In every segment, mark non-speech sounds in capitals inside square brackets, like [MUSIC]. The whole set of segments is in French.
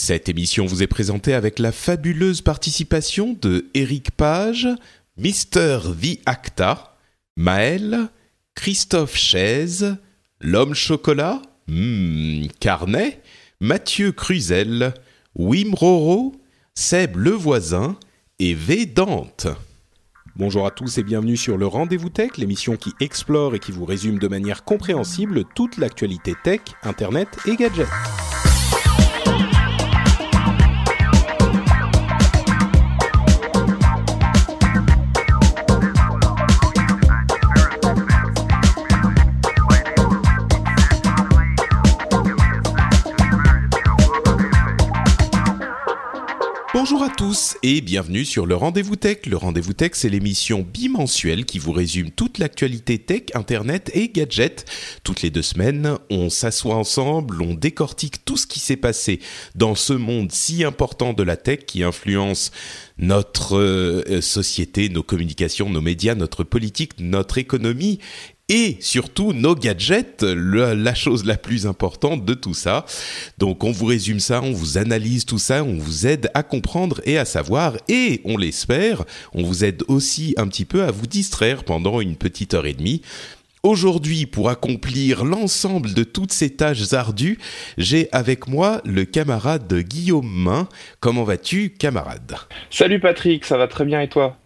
Cette émission vous est présentée avec la fabuleuse participation de Eric Page, Mister V Acta, Maël, Christophe Chaise, L'Homme Chocolat, hmm, Carnet, Mathieu Cruzel, Wim Roro, Seb Le Voisin et V Dante. Bonjour à tous et bienvenue sur le Rendez-vous Tech, l'émission qui explore et qui vous résume de manière compréhensible toute l'actualité tech, internet et gadgets. Bonjour à tous et bienvenue sur le Rendez-vous Tech. Le Rendez-vous Tech, c'est l'émission bimensuelle qui vous résume toute l'actualité tech, internet et gadgets. Toutes les deux semaines, on s'assoit ensemble, on décortique tout ce qui s'est passé dans ce monde si important de la tech qui influence notre euh, société, nos communications, nos médias, notre politique, notre économie et surtout nos gadgets, la chose la plus importante de tout ça. Donc on vous résume ça, on vous analyse tout ça, on vous aide à comprendre et à savoir, et on l'espère, on vous aide aussi un petit peu à vous distraire pendant une petite heure et demie. Aujourd'hui, pour accomplir l'ensemble de toutes ces tâches ardues, j'ai avec moi le camarade Guillaume Main. Comment vas-tu, camarade? Salut Patrick, ça va très bien et toi?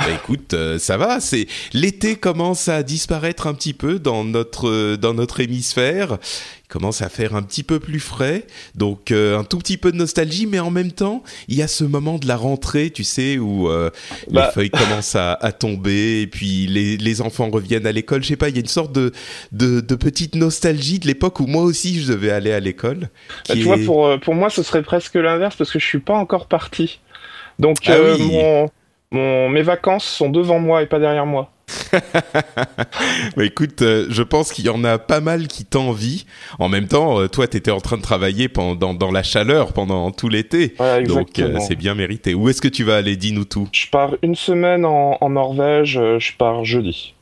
Bah écoute, euh, ça va. C'est l'été commence à disparaître un petit peu dans notre euh, dans notre hémisphère. Il commence à faire un petit peu plus frais, donc euh, un tout petit peu de nostalgie, mais en même temps, il y a ce moment de la rentrée, tu sais, où euh, Bah. les feuilles commencent à, à tomber et puis les, les enfants reviennent à l'école. Je sais pas, il y a une sorte de de, de petite nostalgie de l'époque où moi aussi je devais aller à l'école. Bah, Tu vois, pour, pour moi, ce serait presque l'inverse parce que je suis pas encore parti. Donc, Ah oui. mon, mon- mes vacances sont devant moi et pas derrière moi. [LAUGHS] Bah écoute, euh, je pense qu'il y en a pas mal qui t'envient. En même temps, euh, toi, t'étais en train de travailler pendant dans la chaleur pendant tout l'été, Voilà, donc euh, c'est bien mérité. Où est-ce que tu vas aller Dis-nous tout. Je pars une semaine en, en Norvège, euh, je pars jeudi.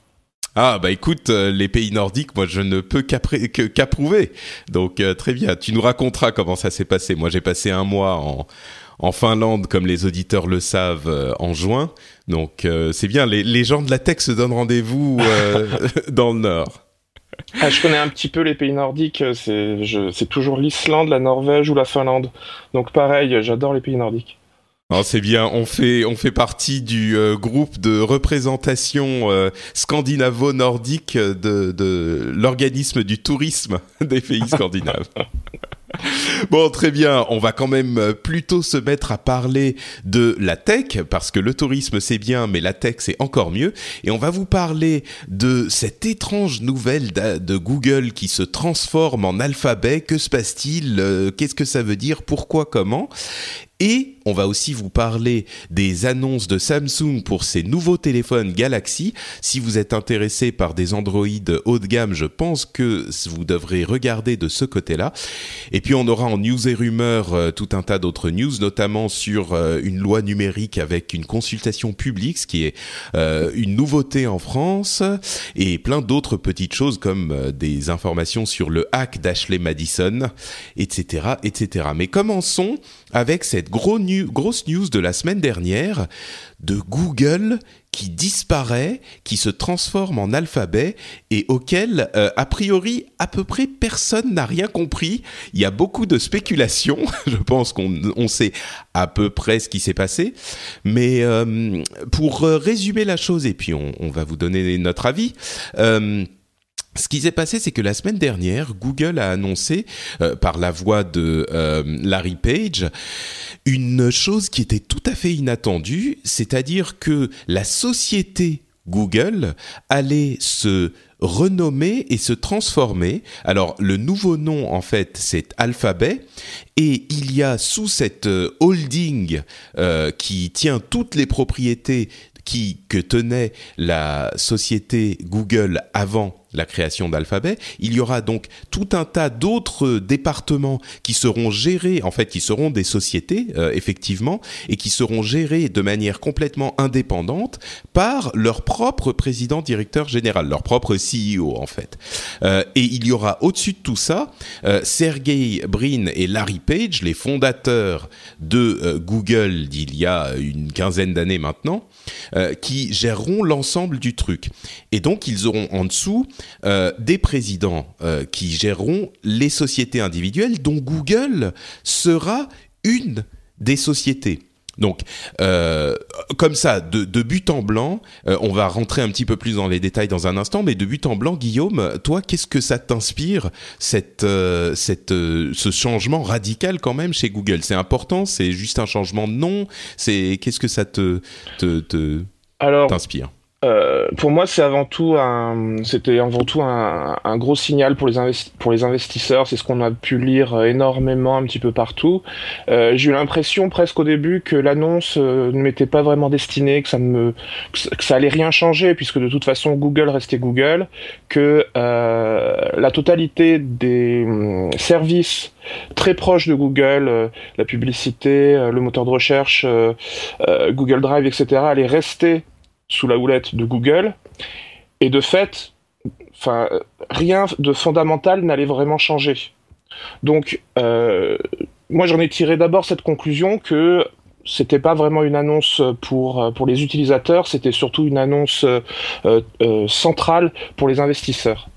Ah bah écoute, les pays nordiques, moi je ne peux qu'approuver. Donc très bien, tu nous raconteras comment ça s'est passé. Moi j'ai passé un mois en en Finlande, comme les auditeurs le savent, euh, en juin. Donc euh, c'est bien, les, les gens de la tech se donnent rendez-vous euh, [LAUGHS] [LAUGHS] dans le nord. Ah, je connais un petit peu les pays nordiques, c'est toujours l'Islande, la Norvège ou la Finlande. Donc pareil, j'adore les pays nordiques. Non, c'est bien. On fait on fait partie du euh, groupe de représentation euh, scandinavo-nordique de de l'organisme du tourisme [LAUGHS] des pays scandinaves. [LAUGHS] Bon, très bien. On va quand même euh, plutôt se mettre à parler de la tech parce que le tourisme c'est bien, mais la tech c'est encore mieux. Et on va vous parler de cette étrange nouvelle de Google qui se transforme en alphabet. Que se passe-t-il? Euh, Qu'est-ce que ça veut dire? Pourquoi? Comment? Et on va aussi vous parler des annonces de Samsung pour ses nouveaux téléphones Galaxy. Si vous êtes intéressé par des Android haut de gamme, je pense que vous devrez regarder de ce côté-là. Et puis on aura en news et rumeurs euh, tout un tas d'autres news, notamment sur euh, une loi numérique avec une consultation publique, ce qui est euh, une nouveauté en France, et plein d'autres petites choses comme des informations sur le hack d'Ashley Madison, etc., etc. Mais commençons avec cette gros grosse news de la semaine dernière de Google qui disparaît, qui se transforme en alphabet et auquel, euh, a priori, à peu près personne n'a rien compris. Il y a beaucoup de spéculations. [LAUGHS] Je pense qu'on sait à peu près ce qui s'est passé. Mais euh, pour résumer la chose, et puis on, va vous donner notre avis. Ce qui s'est passé, c'est que la semaine dernière, Google a annoncé, euh, par la voix de euh, Larry Page, une chose qui était tout à fait inattendue, c'est-à-dire que la société Google allait se renommer et se transformer. Alors le nouveau nom en fait c'est Alphabet et il y a sous cette euh, holding qui tient toutes les propriétés qui que tenait la société Google avant la création d'Alphabet. Il y aura donc tout un tas d'autres départements qui seront gérés, en fait, qui seront des sociétés, euh, effectivement, et qui seront gérés de manière complètement indépendante par leur propre président directeur général, leur propre CEO, en fait. Euh, et il y aura au-dessus de tout ça, euh, Sergey Brin et Larry Page, les fondateurs de Google d'il y a une quinzaine d'années maintenant, qui géreront l'ensemble du truc. Et donc, ils auront en dessous euh, des présidents euh, qui géreront les sociétés individuelles dont Google sera une des sociétés. Donc, euh, comme ça, de, but en blanc, on va rentrer un petit peu plus dans les détails dans un instant, mais de but en blanc, Guillaume, toi, qu'est-ce que ça t'inspire, cette, cette, ce changement radical quand même chez Google? C'est important? C'est juste un changement de nom? C'est Qu'est-ce que ça te, te, te t'inspire? Euh, pour moi, c'est avant tout un, c'était avant tout un, un, gros signal pour les, investisseurs. C'est ce qu'on a pu lire énormément un petit peu partout. Euh, j'ai eu l'impression presque au début que l'annonce euh, ne m'était pas vraiment destinée, que ça me, que ça allait rien changer puisque de toute façon Google restait Google, que euh, la totalité des hum, services très proches de Google, la publicité, le moteur de recherche, Google Drive, etc., allaient rester sous la houlette de Google. Et de fait, rien de fondamental n'allait vraiment changer. Donc, euh, moi, j'en ai tiré d'abord cette conclusion que c'était pas vraiment une annonce pour, pour les utilisateurs, c'était surtout une annonce euh, euh, centrale pour les investisseurs.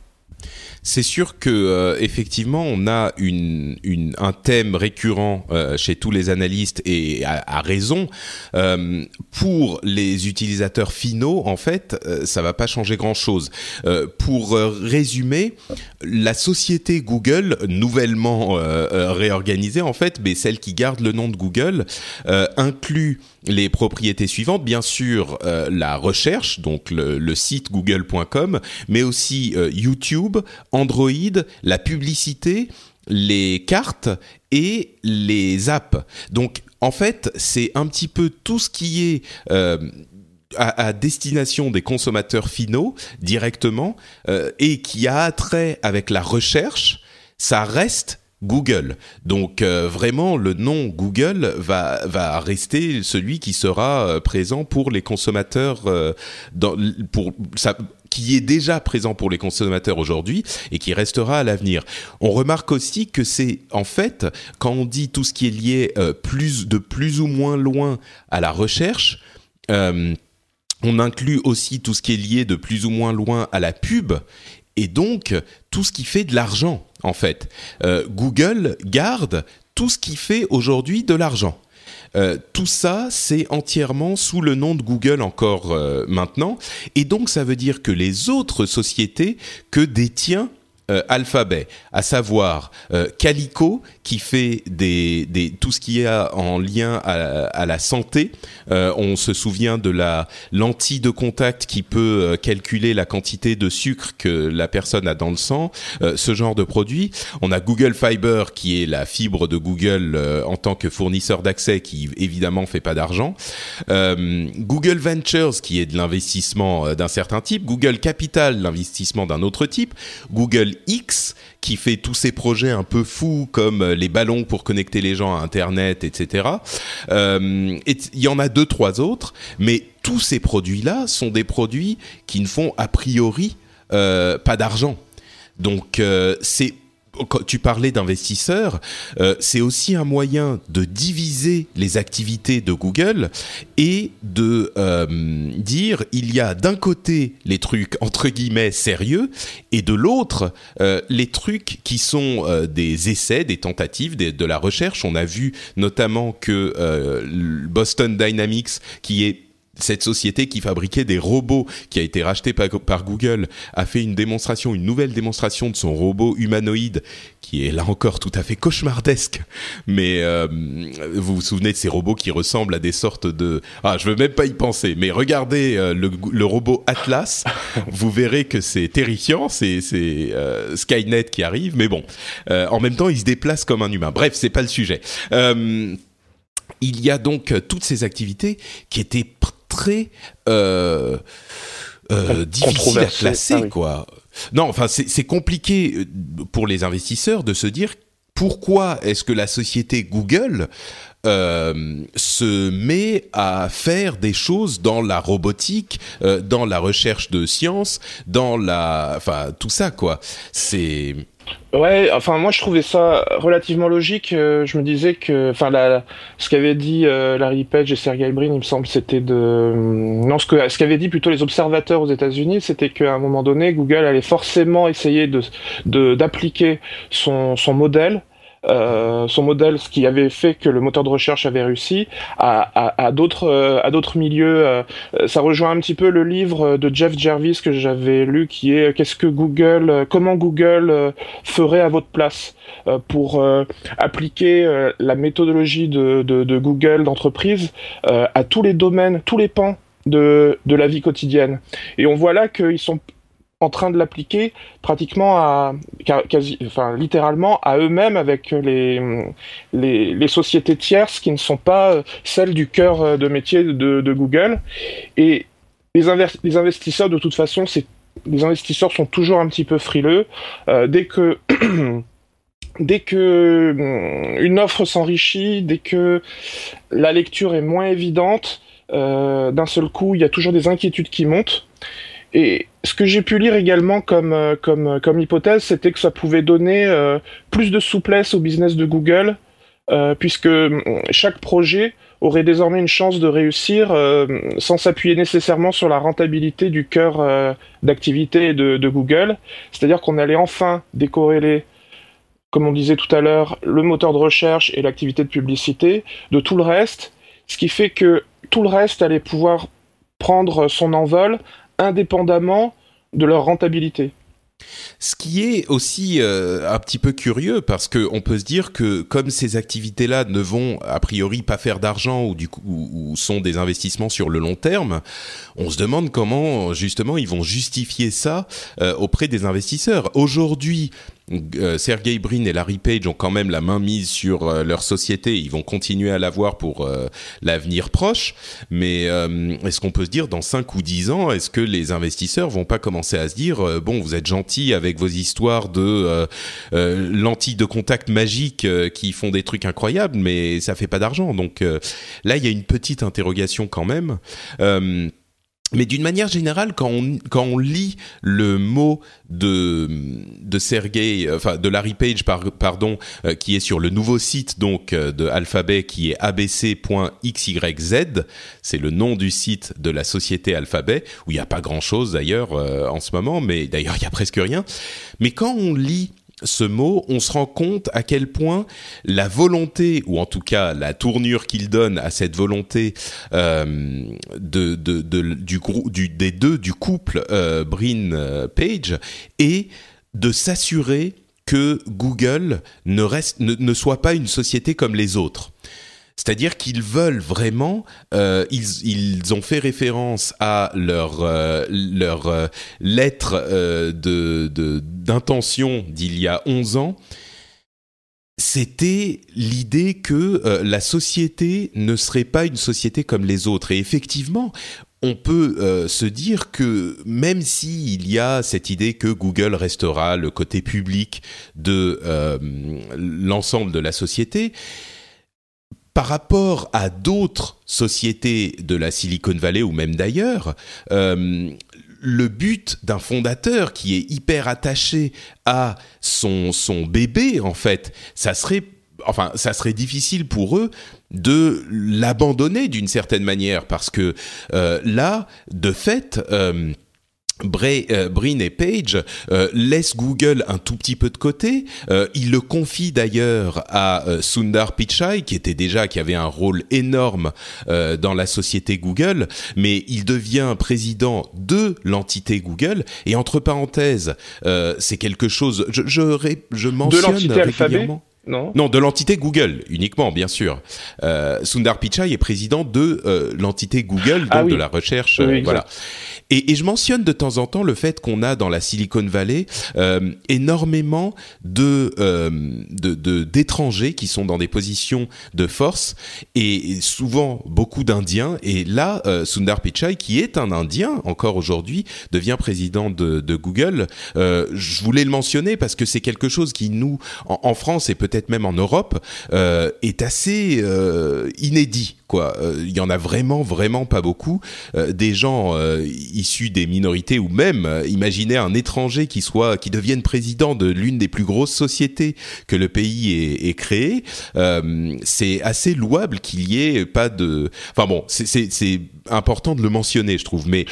C'est sûr que euh, effectivement, on a une, un thème récurrent euh, chez tous les analystes et à, raison. Euh, pour les utilisateurs finaux, en fait, ça va pas changer grand-chose. pour résumer, la société Google, nouvellement réorganisée, en fait, mais celle qui garde le nom de Google, inclut les propriétés suivantes, bien sûr euh, la recherche, donc le, site google.com, mais aussi euh, YouTube, Android, la publicité, les cartes et les apps. Donc en fait, c'est un petit peu tout ce qui est euh, à, destination des consommateurs finaux directement et qui a trait avec la recherche, ça reste Google. Donc euh, vraiment, le nom Google va, va rester celui qui sera euh, présent pour les consommateurs, euh, dans, pour, qui est déjà présent pour les consommateurs aujourd'hui et qui restera à l'avenir. On remarque aussi que c'est en fait quand on dit tout ce qui est lié plus de plus ou moins loin à la recherche. on inclut aussi tout ce qui est lié de plus ou moins loin à la pub et donc tout ce qui fait de l'argent en fait. Euh, Google garde tout ce qui fait aujourd'hui de l'argent. Euh, tout ça, c'est entièrement sous le nom de Google encore euh, maintenant. Et donc, ça veut dire que les autres sociétés que détient euh, Alphabet, à savoir euh, Calico qui fait des, des, tout ce qui est en lien à, la santé. Euh, on se souvient de la lentille de contact qui peut calculer la quantité de sucre que la personne a dans le sang, ce genre de produit. On a Google Fiber qui est la fibre de Google en tant que fournisseur d'accès qui évidemment fait pas d'argent. Google Ventures qui est de l'investissement d'un certain type. Google Capital, l'investissement d'un autre type. Google X qui fait tous ces projets un peu fous comme euh, les ballons pour connecter les gens à Internet, etc. Euh, il y en a deux, trois autres, mais tous ces produits-là sont des produits qui ne font a priori euh, pas d'argent. Donc c'est tu parlais d'investisseurs, euh, c'est aussi un moyen de diviser les activités de Google et de euh, dire il y a d'un côté les trucs entre guillemets sérieux et de l'autre euh, les trucs qui sont des essais, des tentatives, de la recherche. On a vu notamment que Boston Dynamics, qui est cette société qui fabriquait des robots, qui a été rachetée par, Google, a fait une démonstration, une nouvelle démonstration de son robot humanoïde, qui est là encore tout à fait cauchemardesque. Mais euh, vous vous souvenez de ces robots qui ressemblent à des sortes de... Ah, je veux même pas y penser, mais regardez euh, le, robot Atlas, [LAUGHS] vous verrez que c'est terrifiant, c'est euh, Skynet qui arrive, mais bon, en même temps, il se déplace comme un humain. Bref, c'est pas le sujet. il y a donc toutes ces activités qui étaient très euh, euh, difficile à classer, ah quoi. Non, enfin, c'est compliqué euh, pour les investisseurs de se dire pourquoi est-ce que la société Google se met à faire des choses dans la robotique, dans la recherche de sciences, dans la, enfin tout ça quoi. C'est Ouais, enfin moi je trouvais ça relativement logique. Euh, je me disais que, enfin ce qu'avait dit euh, Larry Page et Sergey Brin, il me semble, c'était de, euh, non ce que ce qu'avaient dit plutôt les observateurs aux États-Unis, c'était qu'à un moment donné, Google allait forcément essayer de d'appliquer son son modèle euh, son modèle, ce qui avait fait que le moteur de recherche avait réussi, à, d'autres euh, à d'autres milieux. Euh, ça rejoint un petit peu le livre de Jeff Jervis que j'avais lu, qui est qu'est-ce que Google, comment Google ferait à votre place pour appliquer la méthodologie de, de Google d'entreprise à tous les domaines, tous les pans de, de, la vie quotidienne? Et on voit là qu'ils sont en train de l'appliquer pratiquement à, enfin littéralement à eux-mêmes avec les, les, sociétés tierces qui ne sont pas celles du cœur euh, de métier de, Google. Et les, investisseurs, de toute façon, les investisseurs sont toujours un petit peu frileux. Euh, dès que [CLEARS THROAT] dès que une offre s'enrichit, dès que la lecture est moins évidente, euh, d'un seul coup, il y a toujours des inquiétudes qui montent. Et ce que j'ai pu lire également comme, euh, comme, euh, comme hypothèse, c'était que ça pouvait donner euh, plus de souplesse au business de Google, puisque mm, chaque projet aurait désormais une chance de réussir sans s'appuyer nécessairement sur la rentabilité du cœur d'activité de, de, Google. C'est-à-dire qu'on allait enfin décorréler, comme on disait tout à l'heure, le moteur de recherche et l'activité de publicité de tout le reste, ce qui fait que tout le reste allait pouvoir prendre son envol indépendamment de leur rentabilité. Ce qui est aussi euh, un petit peu curieux parce que on peut se dire que comme ces activités-là ne vont a priori pas faire d'argent ou sont des investissements sur le long terme, on se demande comment justement ils vont justifier ça euh, auprès des investisseurs. Aujourd'hui, euh, Sergey Brin et Larry Page ont quand même la main mise sur euh, leur société. Ils vont continuer à l'avoir pour euh, l'avenir proche. Mais est-ce qu'on peut se dire dans 5 ou 10 ans, est-ce que les investisseurs vont pas commencer à se dire bon, vous êtes gentils avec vos histoires de lentilles de contact magiques qui font des trucs incroyables, mais ça fait pas d'argent. Donc là, il y a une petite interrogation quand même. Mais d'une manière générale, quand on, quand on lit le mot de, de Sergey, enfin de Larry Page, pardon, euh, qui est sur le nouveau site donc euh, de Alphabet, qui est abc.xyz, c'est le nom du site de la société Alphabet, où il n'y a pas grand-chose d'ailleurs euh, en ce moment, mais d'ailleurs il y a presque rien. Mais quand on lit ce mot, on se rend compte à quel point la volonté, ou en tout cas la tournure qu'il donne à cette volonté euh, des deux, du couple euh, Brin-Page, euh, est de s'assurer que Google ne soit pas une société comme les autres. C'est-à-dire qu'ils veulent vraiment, euh, ils, ont fait référence à leur, euh, euh, lettre d'intention d'il y a 11 ans. C'était l'idée que la société ne serait pas une société comme les autres. Et effectivement, on peut se dire que même s'il y a cette idée que Google restera le côté public de l'ensemble de la société, par rapport à d'autres sociétés de la Silicon Valley ou même d'ailleurs, euh, le but d'un fondateur qui est hyper attaché à son bébé en fait, ça serait enfin, ça serait difficile pour eux de l'abandonner d'une certaine manière parce que euh, là, de fait. Euh, Bray, euh, Brin et Page euh, laissent Google un tout petit peu de côté. Euh, ils le confient d'ailleurs à euh, Sundar Pichai, qui était déjà qui avait un rôle énorme dans la société Google, mais il devient président de l'entité Google. Et entre parenthèses, c'est quelque chose. Je je, je mentionne de régulièrement. Non. non, de l'entité Google uniquement, bien sûr. Euh, Sundar Pichai est président de euh, l'entité Google, donc Ah oui. de la recherche. Oui, euh, voilà. Et, je mentionne de temps en temps le fait qu'on a dans la Silicon Valley euh, énormément de euh, de- d'étrangers qui sont dans des positions de force et, souvent beaucoup d'Indiens. Et là, euh, Sundar Pichai, qui est un Indien encore aujourd'hui, devient président de, Google. Je voulais le mentionner parce que c'est quelque chose qui nous, en, France et peut-être même en Europe, est assez inédit. Quoi, Euh, il y en a vraiment, vraiment pas beaucoup. Euh, des gens euh, issus des minorités ou même, euh, imaginez un étranger qui soit, qui devienne président de l'une des plus grosses sociétés que le pays ait, ait créé. Euh, c'est assez louable qu'il y ait pas de. Enfin bon, c'est- important de le mentionner, je trouve. Mais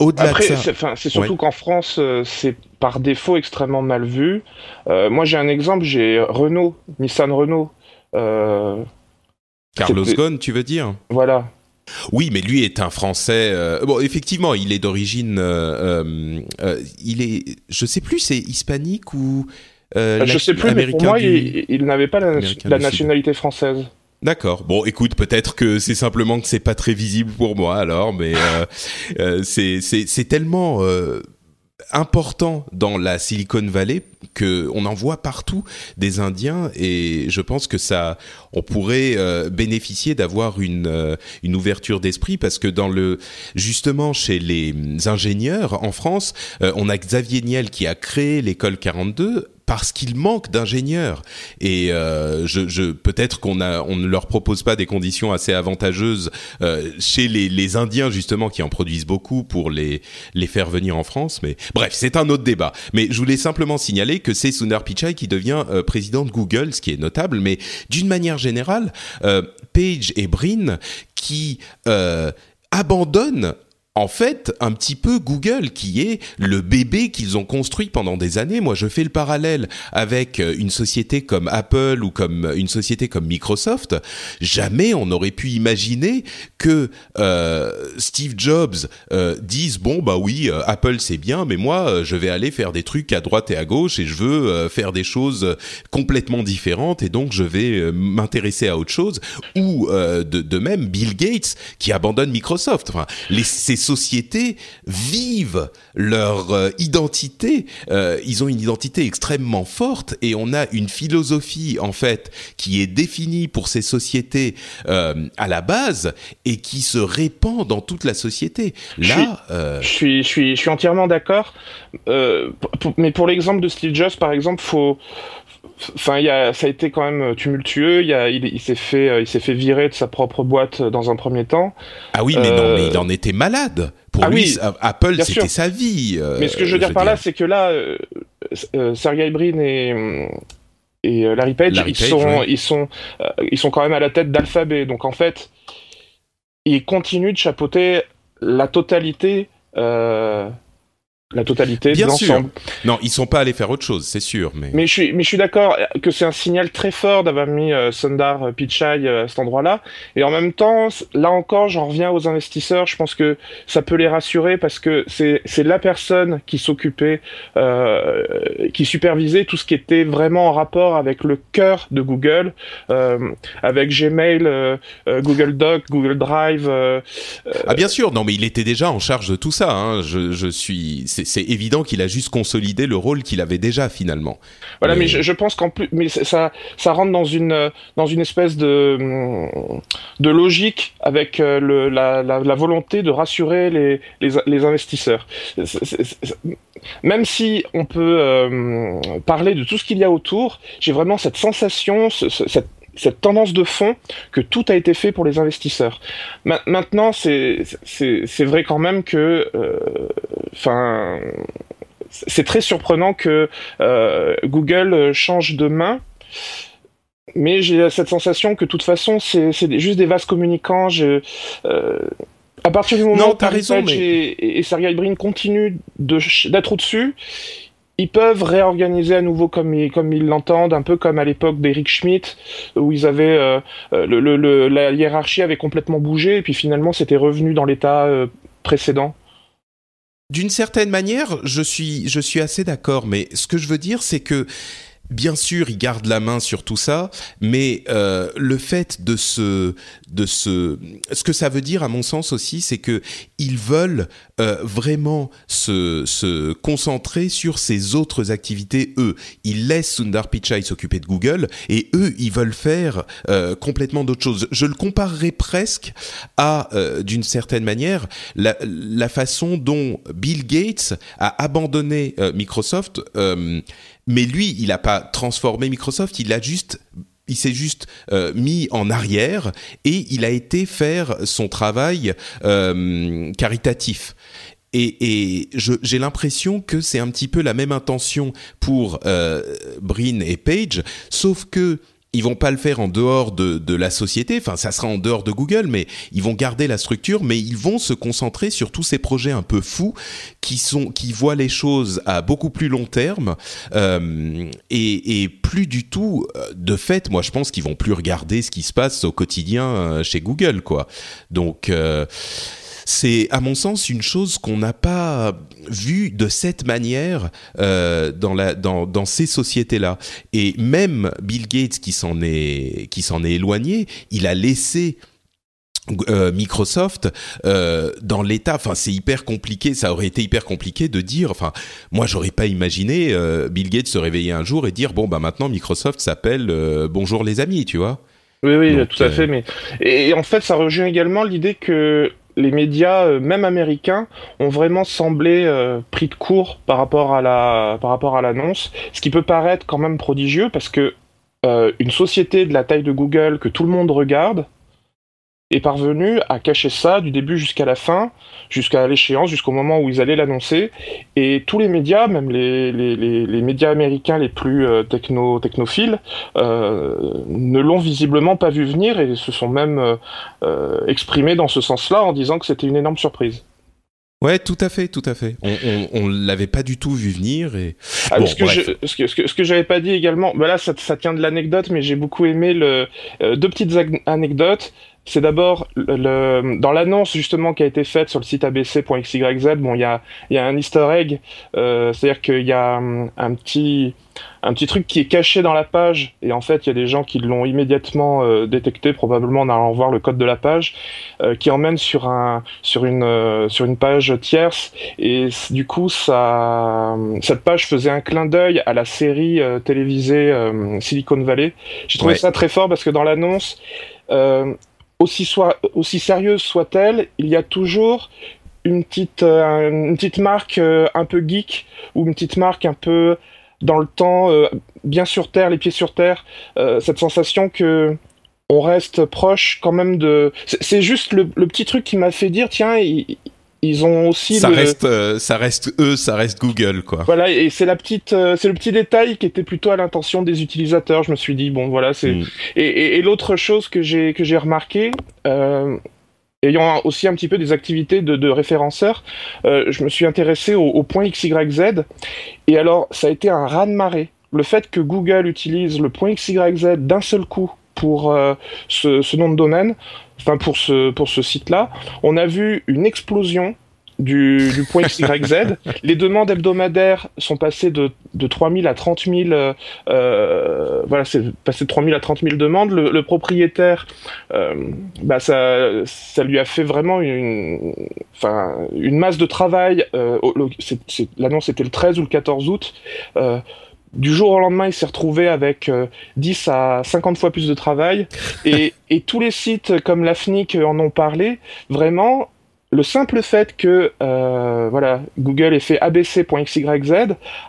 au-delà de ça, c'est surtout Ouais. qu'en France, euh, c'est par défaut extrêmement mal vu. Euh, moi, j'ai un exemple, j'ai Renault, Nissan Renault. Euh, Carlos Ghosn, tu veux dire? Voilà. Oui, mais lui est un Français. euh, bon, effectivement, il est d'origine. euh, euh, il est. Je sais plus, c'est hispanique ou. je la- sais plus, mais pour moi, du- il, il n'avait pas la, Sud. nationalité française. D'accord. Bon, écoute, peut-être que c'est simplement que c'est pas très visible pour moi alors, mais c'est tellement important dans la Silicon Valley que on en voit partout des Indiens et je pense que ça on pourrait euh, bénéficier d'avoir une euh, une ouverture d'esprit parce que dans le justement chez les ingénieurs en France euh, on a Xavier Niel qui a créé l'école 42 parce qu'il manque d'ingénieurs. Et euh, je, je peut-être qu'on on ne leur propose pas des conditions assez avantageuses euh, chez les, les Indiens justement qui en produisent beaucoup pour les les faire venir en France. Mais bref c'est un autre débat. Mais je voulais simplement signaler que c'est Sundar Pichai qui devient euh, président de Google ce qui est notable. Mais d'une manière générale euh, Page et Brin qui euh, abandonnent en fait un petit peu Google qui est le bébé qu'ils ont construit pendant des années. Moi, je fais le parallèle avec euh, une société comme Apple ou comme une société comme Microsoft. Jamais on n'aurait pu imaginer que euh, Steve Jobs euh, dise bon bah oui euh, Apple c'est bien, mais moi euh, je vais aller faire des trucs à droite et à gauche et je veux euh, faire des choses complètement différentes et donc je vais euh, m'intéresser à autre chose. Ou euh, de, de même Bill Gates qui abandonne Microsoft. Enfin, les, ces sociétés vivent leur euh, identité. Euh, ils ont une identité extrêmement forte et on a une philosophie en fait qui est définie pour ces sociétés euh, à la base et qui se répand dans toute la société. Je Là, Je suis, je suis, je suis entièrement d'accord. Mais pour l'exemple de Steve Jobs, par exemple, faut. Enfin, il a, ça a été quand même tumultueux. Il, a, il, il s'est fait, euh, il s'est fait virer de sa propre boîte euh, dans un premier temps. ah oui, mais non, euh, mais il en était malade. Pour ah lui, oui, Apple, c'était sa vie. euh, Mais ce que je veux dire par là, c'est que là, euh, euh, Sergey Brin et, et euh, Larry Page, Larry ils, Page, sont, ouais. ils, sont, euh, ils sont quand même à la tête d'Alphabet. Donc en fait, ils continuent de chapeauter la totalité, euh, la totalité Bien de sûr. l'ensemble. non, ils sont pas allés faire autre chose, c'est sûr. Mais, Mais je suis, mais je suis d'accord que c'est un signal très fort d'avoir mis euh, Sundar Pichai euh, à cet endroit-là. Et en même temps, là encore, j'en reviens aux investisseurs. Je pense que ça peut les rassurer parce que c'est, c'est la personne qui s'occupait, euh, qui supervisait tout ce qui était vraiment en rapport avec le cœur de Google, euh, avec Gmail, euh, euh, Google Doc, Google Drive. euh, Ah bien sûr, non mais il était déjà en charge de tout ça. Hein. Je, je suis, c'est évident qu'il a juste consolidé le rôle qu'il avait déjà finalement. Voilà, Mais- mais, je, je pense qu'en plus, mais ça- ça, rentre dans une, euh, dans une espèce de, de logique avec euh, le, la, la, la volonté de rassurer les, les, les investisseurs. Même si on peut euh, parler de tout ce qu'il y a autour, j'ai vraiment cette sensation, ce- ce- cette cette tendance de fond que tout a été fait pour les investisseurs. maintenant, c'est vrai quand même que, euh, enfin, c'est très surprenant que euh, Google change de main. Mais j'ai cette sensation que de toute façon, c'est juste des vases communicants. Je, euh, à partir du moment où raison, et, et Sergey Brin continuent d'être au-dessus, ils peuvent réorganiser à nouveau comme ils, l'entendent, un peu comme à l'époque d'Eric Schmidt, où ils avaient euh, euh, le, le, la hiérarchie avait complètement bougé et puis finalement c'était revenu dans l'état euh, précédent. D'une certaine manière, je suis je suis assez d'accord, mais ce que je veux dire, c'est que Bien sûr, ils gardent la main sur tout ça, mais euh, le fait de se, de se, ce que ça veut dire, à mon sens aussi, c'est que ils veulent euh, vraiment se, se concentrer sur ces autres activités. Eux, ils laissent Sundar Pichai s'occuper de Google, et eux, ils veulent faire euh, complètement d'autres choses. Je le comparerais presque à, euh, d'une certaine manière, la, la, façon dont Bill Gates a abandonné euh, Microsoft. Mais lui, il n'a pas transformé Microsoft, il a juste il s'est juste euh, mis en arrière et il a été faire son travail euh, caritatif. Et, et j'ai l'impression que c'est un petit peu la même intention pour euh, Brin et Page, sauf que ils vont pas le faire en dehors de, de, la société, enfin ça sera en dehors de Google, mais ils vont garder la structure, mais ils vont se concentrer sur tous ces projets un peu fous qui sont qui voient les choses à beaucoup plus long terme euh, et, et, plus du tout euh, de fait. Moi, je pense qu'ils vont plus regarder ce qui se passe au quotidien euh, chez Google, quoi. Donc c'est à mon sens une chose qu'on n'a pas vue de cette manière euh, dans, la, dans, dans ces sociétés-là. Et même Bill Gates qui s'en est, qui s'en est éloigné, il a laissé euh, Microsoft euh, dans l'état enfin c'est hyper compliqué ça aurait été hyper compliqué de dire enfin moi j'aurais pas imaginé euh, Bill Gates se réveiller un jour et dire bon bah maintenant Microsoft s'appelle bonjour les amis tu vois oui oui tout à fait mais et, et, en fait ça rejoint également l'idée que les médias, euh, même américains, ont vraiment semblé euh, pris de court par rapport à la par rapport à l'annonce, ce qui peut paraître quand même prodigieux parce que euh, une société de la taille de Google que tout le monde regarde, est parvenu à cacher ça du début jusqu'à la fin, jusqu'à l'échéance, jusqu'au moment où ils allaient l'annoncer. Et tous les médias, même les, les, les, les médias américains les plus euh, techno, technophiles, euh, ne l'ont visiblement pas vu venir et se sont même euh, exprimés dans ce sens-là en disant que c'était une énorme surprise. Ouais, tout à fait, tout à fait. On, on l'avait pas du tout vu venir et. Ah, bon, ce, que je, ce, que, ce que ce que j'avais pas dit également, bah là ça, ça tient de l'anecdote, mais j'ai beaucoup aimé le euh, deux petites anecdotes c'est d'abord le, dans l'annonce justement qui a été faite sur le site abc.xyz, bon, il y a, y a un easter egg, euh, c'est-à-dire qu'il y a un, un, petit, un petit truc qui est caché dans la page, et en fait, il y a des gens qui l'ont immédiatement euh, détecté, probablement en allant voir le code de la page, euh, qui emmène sur, un, sur, une, euh, sur une page tierce, et du coup, ça, cette page faisait un clin d'œil à la série euh, télévisée euh, Silicon Valley. J'ai trouvé ouais. ça très fort parce que dans l'annonce, euh, aussi, sérieuse soit-elle, il y a toujours une petite, euh, marque euh, un peu geek ou une petite marque un peu dans le temps, euh, bien sur terre, les pieds sur terre, cette sensation que on reste proche quand même de. C'est juste le, le, petit truc qui m'a fait dire tiens, ils ont aussi ça le... reste euh, ça reste eux ça reste Google quoi. Voilà et c'est la petite euh, c'est le petit détail qui était plutôt à l'intention des utilisateurs. Je me suis dit bon voilà c'est mm. et, et, et l'autre chose que j'ai que j'ai remarqué euh, ayant aussi un petit peu des activités de, de référenceur je me suis intéressé au, au point XYZ et alors ça a été un raz de marée. Le fait que Google utilise le point XYZ d'un seul coup pour ce, ce, nom de domaine, enfin pour ce, pour ce site-là, on a vu une explosion du, du point XYZ. [LAUGHS] les demandes hebdomadaires sont passées de, de 3000 à 30 000, euh, voilà, c'est passé de 3000 à 30 000 demandes. Le, le propriétaire, euh, bah ça, ça lui a fait vraiment une, enfin, une masse de travail. Euh, L'annonce était le 13 ou le 14 août. Euh, du jour au lendemain, il s'est retrouvé avec euh, 10 à 50 fois plus de travail. [LAUGHS] Et, et tous les sites comme l'AFNIC en ont parlé. Vraiment, le simple fait que euh, voilà, Google ait fait abc.xyz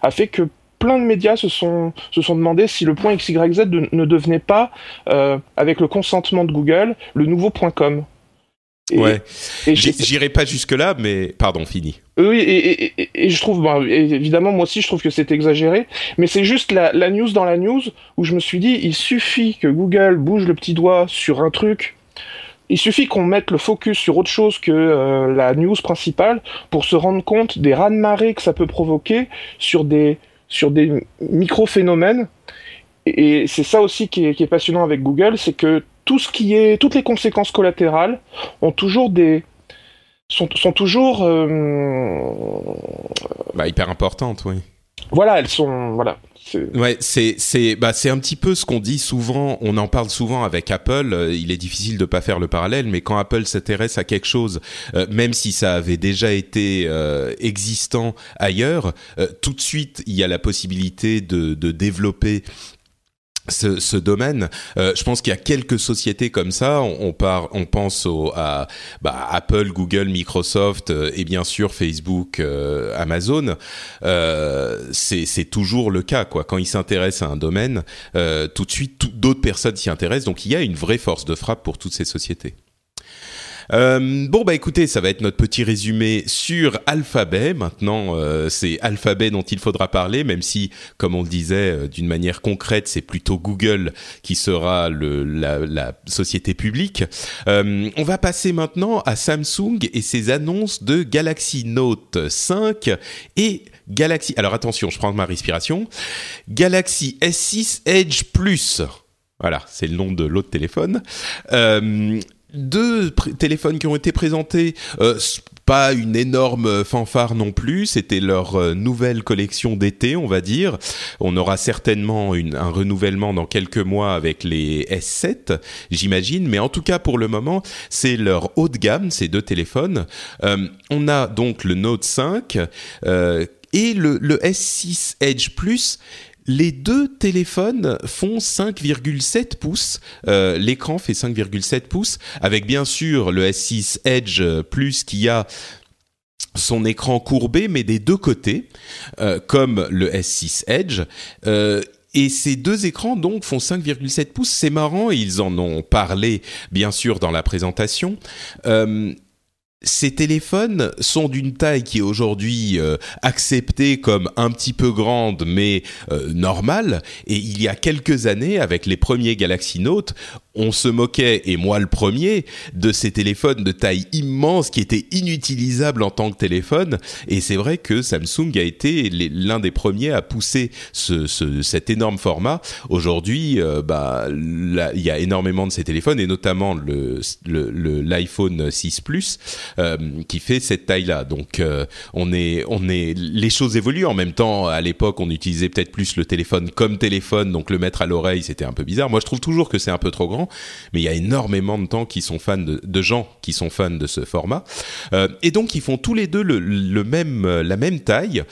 a fait que plein de médias se sont se sont demandé si le point XYZ ne devenait pas, avec le consentement de Google, le nouveau point .com. ouais. J'irai pas jusque là, mais pardon, fini. Oui, et, je trouve, évidemment, moi aussi, je trouve que c'est exagéré, mais c'est juste la, la, news dans la news où je me suis dit, il suffit que Google bouge le petit doigt sur un truc il suffit qu'on mette le focus sur autre chose que euh, la news principale pour se rendre compte des raz-de-marée que ça peut provoquer sur des, sur des micro-phénomènes. Et, c'est ça aussi qui est, passionnant avec Google, c'est que tout ce qui est, toutes les conséquences collatérales ont toujours des, sont, sont toujours euh, bah, hyper importantes, oui. Voilà, elles sont voilà. Ouais, c'est c'est bah c'est un petit peu ce qu'on dit souvent. On en parle souvent avec Apple. Euh, il est difficile de pas faire le parallèle, mais quand Apple s'intéresse à quelque chose, euh, même si ça avait déjà été euh, existant ailleurs, tout de suite il y a la possibilité de de développer ce, ce, domaine. Euh, je pense qu'il y a quelques sociétés comme ça. On, on, part, on pense au, à bah, Apple, Google, Microsoft euh, et bien sûr Facebook, euh, Amazon. Euh, c'est toujours le cas, quoi. Quand ils s'intéressent à un domaine, euh, tout de suite, d'autres personnes s'y intéressent. Donc il y a une vraie force de frappe pour toutes ces sociétés. Euh, bon bah écoutez, ça va être notre petit résumé sur Alphabet. Maintenant, euh, c'est Alphabet dont il faudra parler, même si, comme on le disait, euh, d'une manière concrète, c'est plutôt Google qui sera la, société publique. On va passer maintenant à Samsung et ses annonces de Galaxy Note 5 et Galaxy. Alors attention, je prends ma respiration. Galaxy S6 Edge Plus. Voilà, c'est le nom de l'autre téléphone. Deux téléphones qui ont été présentés. Euh, pas une énorme fanfare non plus, c'était leur euh, nouvelle collection d'été, on va dire. On aura certainement une, un renouvellement dans quelques mois avec les S7, j'imagine, mais en tout cas pour le moment, c'est leur haut de gamme, ces deux téléphones. Euh, on a donc le Note 5 euh, et le, le S6 Edge Plus les deux téléphones font 5,7 pouces. Euh, l'écran fait 5,7 pouces, avec bien sûr le S6 Edge Plus qui a son écran courbé, mais des deux côtés, euh, comme le S6 Edge. Euh, et ces deux écrans donc font 5,7 pouces. C'est marrant, ils en ont parlé bien sûr dans la présentation ces téléphones sont d'une taille qui est aujourd'hui euh, acceptée comme un petit peu grande mais euh, normale. Et il y a quelques années avec les premiers Galaxy Note on se moquait, et moi le premier, de ces téléphones de taille immense qui étaient inutilisables en tant que téléphone. Et c'est vrai que Samsung a été l'un des premiers à pousser ce, ce, cet énorme format. Aujourd'hui, euh, bah, il y a énormément de ces téléphones, et notamment le l'iPhone le, 6 Plus euh, qui fait cette taille-là. Donc, euh, on est, on est, les choses évoluent. En même temps, à l'époque, on utilisait peut-être plus le téléphone comme téléphone, donc le mettre à l'oreille, c'était un peu bizarre. Moi, je trouve toujours que c'est un peu trop grand mais il y a énormément de temps qui sont fans de, gens qui sont fans de ce format, euh, et donc ils font tous les deux la même taille.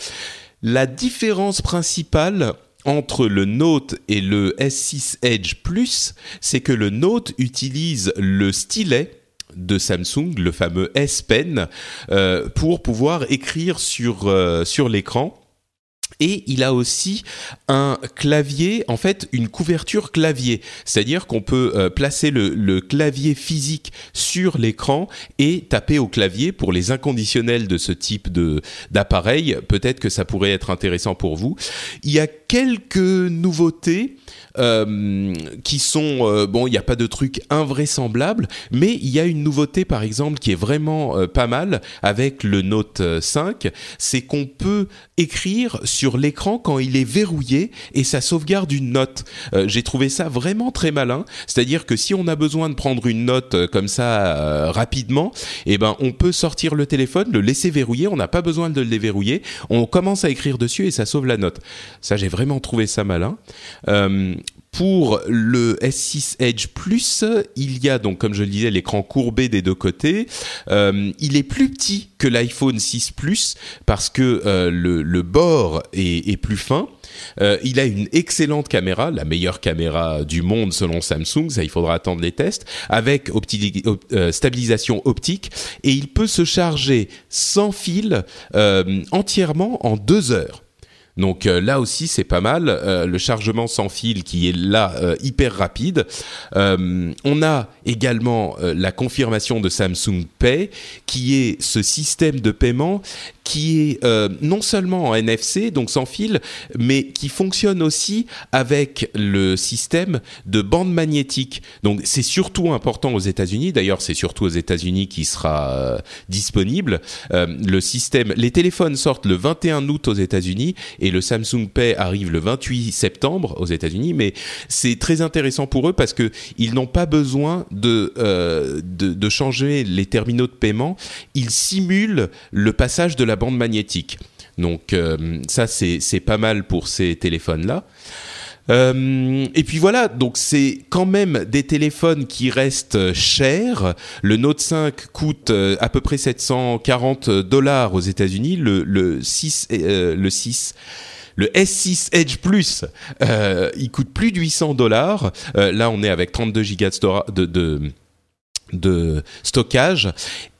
La différence principale entre le Note et le S6 Edge Plus, c'est que le Note utilise le stylet de Samsung, le fameux S Pen, euh, pour pouvoir écrire sur, euh, sur l'écran et il a aussi un clavier, en fait, une couverture clavier. C'est-à-dire qu'on peut euh, placer le, clavier physique sur l'écran et taper au clavier pour les inconditionnels de ce type d'appareil. Peut-être que ça pourrait être intéressant pour vous. Quelques nouveautés euh, qui sont euh, bon, il n'y a pas de truc invraisemblable, mais il y a une nouveauté par exemple qui est vraiment euh, pas mal avec le Note 5, c'est qu'on peut écrire sur l'écran quand il est verrouillé et ça sauvegarde une note. J'ai trouvé ça vraiment très malin, c'est-à-dire que si on a besoin de prendre une note comme ça rapidement, eh ben on peut sortir le téléphone, le laisser verrouiller, on n'a pas besoin de le déverrouiller, on commence à écrire dessus et ça sauve la note. Ça j'ai vraiment trouvé ça malin. Euh, pour le S6 Edge Plus, il y a donc, comme je le disais, l'écran courbé des deux côtés. Euh, il est plus petit que l'iPhone 6 Plus parce que euh, le, bord est, plus fin. Il a une excellente caméra, la meilleure caméra du monde selon Samsung, ça il faudra attendre les tests, avec euh, stabilisation optique, et il peut se charger sans fil entièrement en deux heures. Donc euh, là aussi c'est pas mal. Euh, le chargement sans fil qui est là euh, hyper rapide. on a également la confirmation de Samsung Pay qui est ce système de paiement qui est euh, non seulement en NFC, donc sans fil, mais qui fonctionne aussi avec le système de bande magnétique. Donc c'est surtout important aux États-Unis. D'ailleurs, c'est surtout aux États-Unis qui sera euh, disponible. Euh, le système, les téléphones sortent le 21 août aux États-Unis et le Samsung Pay arrive le 28 septembre aux États-Unis. Mais c'est très intéressant pour eux parce que ils n'ont pas besoin de, de, de changer les terminaux de paiement. Ils simulent le passage de la bande magnétique. Donc euh, ça c'est pas mal pour ces téléphones-là. Euh, et puis voilà, donc c'est quand même des téléphones qui restent chers. Le Note 5 coûte euh, à peu près 740 dollars aux États-Unis. Le, le 6, le 6 le S6 Edge Plus, il coûte plus de 800 dollars. là, on est avec 32 gigas de, de, de stockage.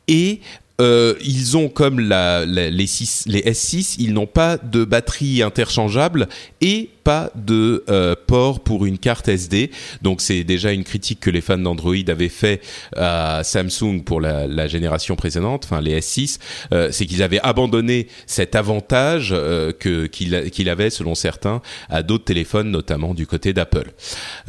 Et euh, ils ont comme la, les, les S6, ils n'ont pas de batterie interchangeable et pas de euh, port pour une carte SD. Donc c'est déjà une critique que les fans d'Android avaient fait à Samsung pour la, la génération précédente, enfin les S6, euh, c'est qu'ils avaient abandonné cet avantage euh, que qu'il avait selon certains à d'autres téléphones, notamment du côté d'Apple.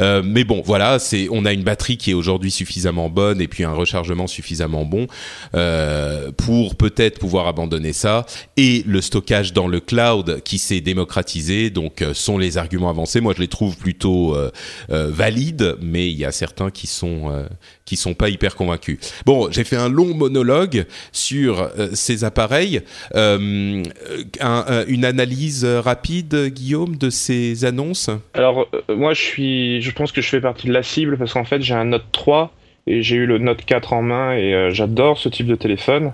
Euh, mais bon, voilà, c'est on a une batterie qui est aujourd'hui suffisamment bonne et puis un rechargement suffisamment bon euh, pour peut-être pouvoir abandonner ça et le stockage dans le cloud qui s'est démocratisé, donc sont les les arguments avancés. Moi, je les trouve plutôt euh, euh, valides, mais il y a certains qui sont euh, qui sont pas hyper convaincus. Bon, j'ai fait un long monologue sur ces appareils. une analyse rapide, Guillaume, de ces annonces? Alors, moi, je suis, je pense que je fais partie de la cible parce qu'en fait, j'ai un Note 3 et j'ai eu le Note 4 en main et j'adore ce type de téléphone.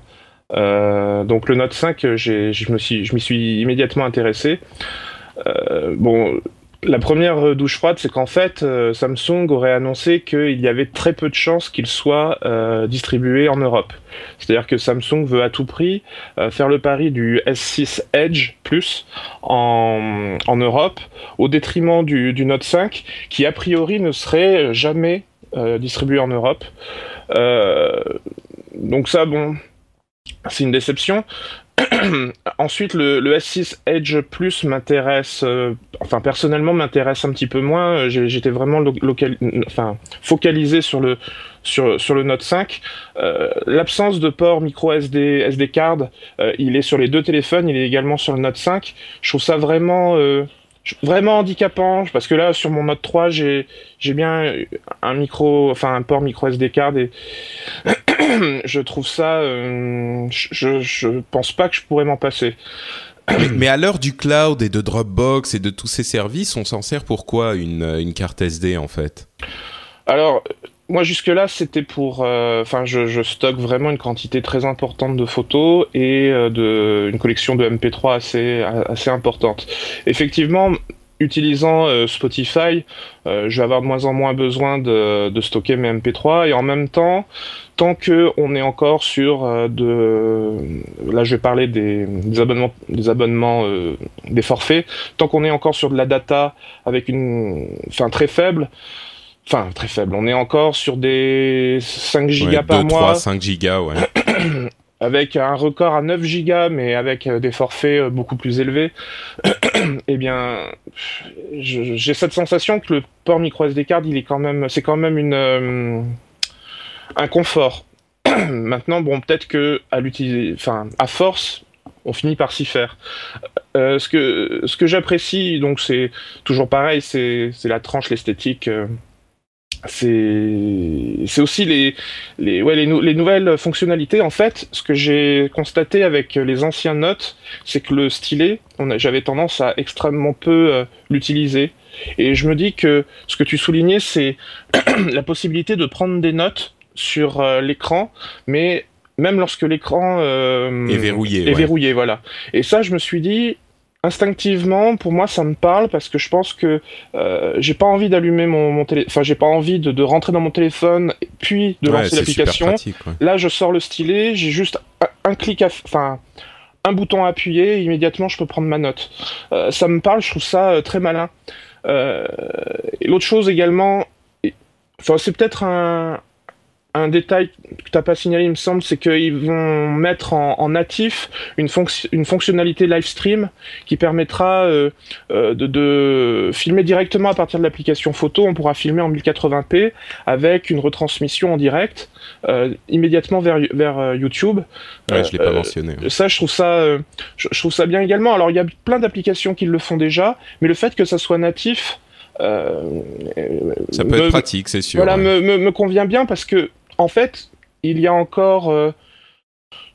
donc le Note 5, je me je m'y suis immédiatement intéressé. Euh, bon, la première douche froide, c'est qu'en fait, euh, Samsung aurait annoncé qu'il y avait très peu de chances qu'il soit euh, distribué en Europe. C'est-à-dire que Samsung veut à tout prix faire le pari du S6 Edge Plus en, en Europe, au détriment du, du, Note 5, qui a priori ne serait jamais distribué en Europe. donc ça, bon, c'est une déception. [CLEARS THROAT] Ensuite, le, S6 Edge Plus m'intéresse, euh, enfin personnellement m'intéresse un petit peu moins. J'étais vraiment local, enfin focalisé sur le sur sur le Note 5. Euh, l'absence de port micro SD SD card, euh, il est sur les deux téléphones, il est également sur le Note 5. Je trouve ça vraiment vraiment handicapant parce que là sur mon Note 3 j'ai j'ai bien un micro enfin un port micro SD card et [CLEARS THROAT] [CLEARS THROAT] je trouve ça euh, je je pense pas que je pourrais m'en passer [CLEARS THROAT] mais, à l'heure du cloud et de Dropbox et de tous ces services on s'en sert pour quoi une une carte SD en fait? Alors moi jusque là c'était pour euh, enfin je, je, stocke vraiment une quantité très importante de photos et euh, de une collection de MP3 assez assez importante. Effectivement, utilisant euh, Spotify, je vais avoir de moins en moins besoin de, de, stocker mes MP3 et en même temps, tant que on est encore sur de, là je vais parler des, des abonnements, des abonnements, des forfaits, tant qu'on est encore sur de la data avec une, fin très faible. Enfin, très faible. On est encore sur des 5 gigas par 2, mois. 3, 5 gigas, ouais. [CLEARS THROAT] avec un record à 9 gigas, mais avec euh, des forfaits euh, beaucoup plus élevés. [CLEARS THROAT] eh bien, j'ai cette sensation que le port micro SD card, il est quand même, c'est quand même une, euh, un confort. [CLEARS THROAT] Maintenant, bon, peut-être que à l'utiliser, enfin, à force, on finit par s'y faire. Euh, ce que, ce que j'apprécie, donc c'est toujours pareil, c'est la tranche, l'esthétique c'est aussi les les ouais les, nouvelles fonctionnalités en fait ce que j'ai constaté avec les anciens notes c'est que le stylet j'avais tendance à extrêmement peu euh, l'utiliser et je me dis que ce que tu soulignais c'est [CLEARS THROAT] la possibilité de prendre des notes sur euh, l'écran mais même lorsque l'écran euh, est verrouillé est verrouillé voilà et ça je me suis dit instinctivement, pour moi, ça me parle parce que je pense que euh, j'ai pas envie d'allumer mon, mon téléphone, enfin, j'ai pas envie de, de, rentrer dans mon téléphone puis de lancer l'application. Là, je sors le stylet, j'ai juste un, clic à, enfin, un bouton à appuyer, et immédiatement je peux prendre ma note. ça me parle, je trouve ça très malin. et l'autre chose également, enfin c'est peut-être un, un détail que tu n'as pas signalé, il me semble, c'est qu'ils vont mettre en, natif une, une, fonctionnalité live stream qui permettra euh, euh, de, filmer directement à partir de l'application photo. On pourra filmer en 1080p avec une retransmission en direct euh, immédiatement vers, vers YouTube. Ouais, je l'ai pas mentionné. Ça, je trouve ça, je, trouve ça bien également. Alors, il y a plein d'applications qui le font déjà, mais le fait que ça soit natif, ça peut être pratique, c'est sûr. Voilà, me, me, convient bien parce que en fait, il y a encore, euh,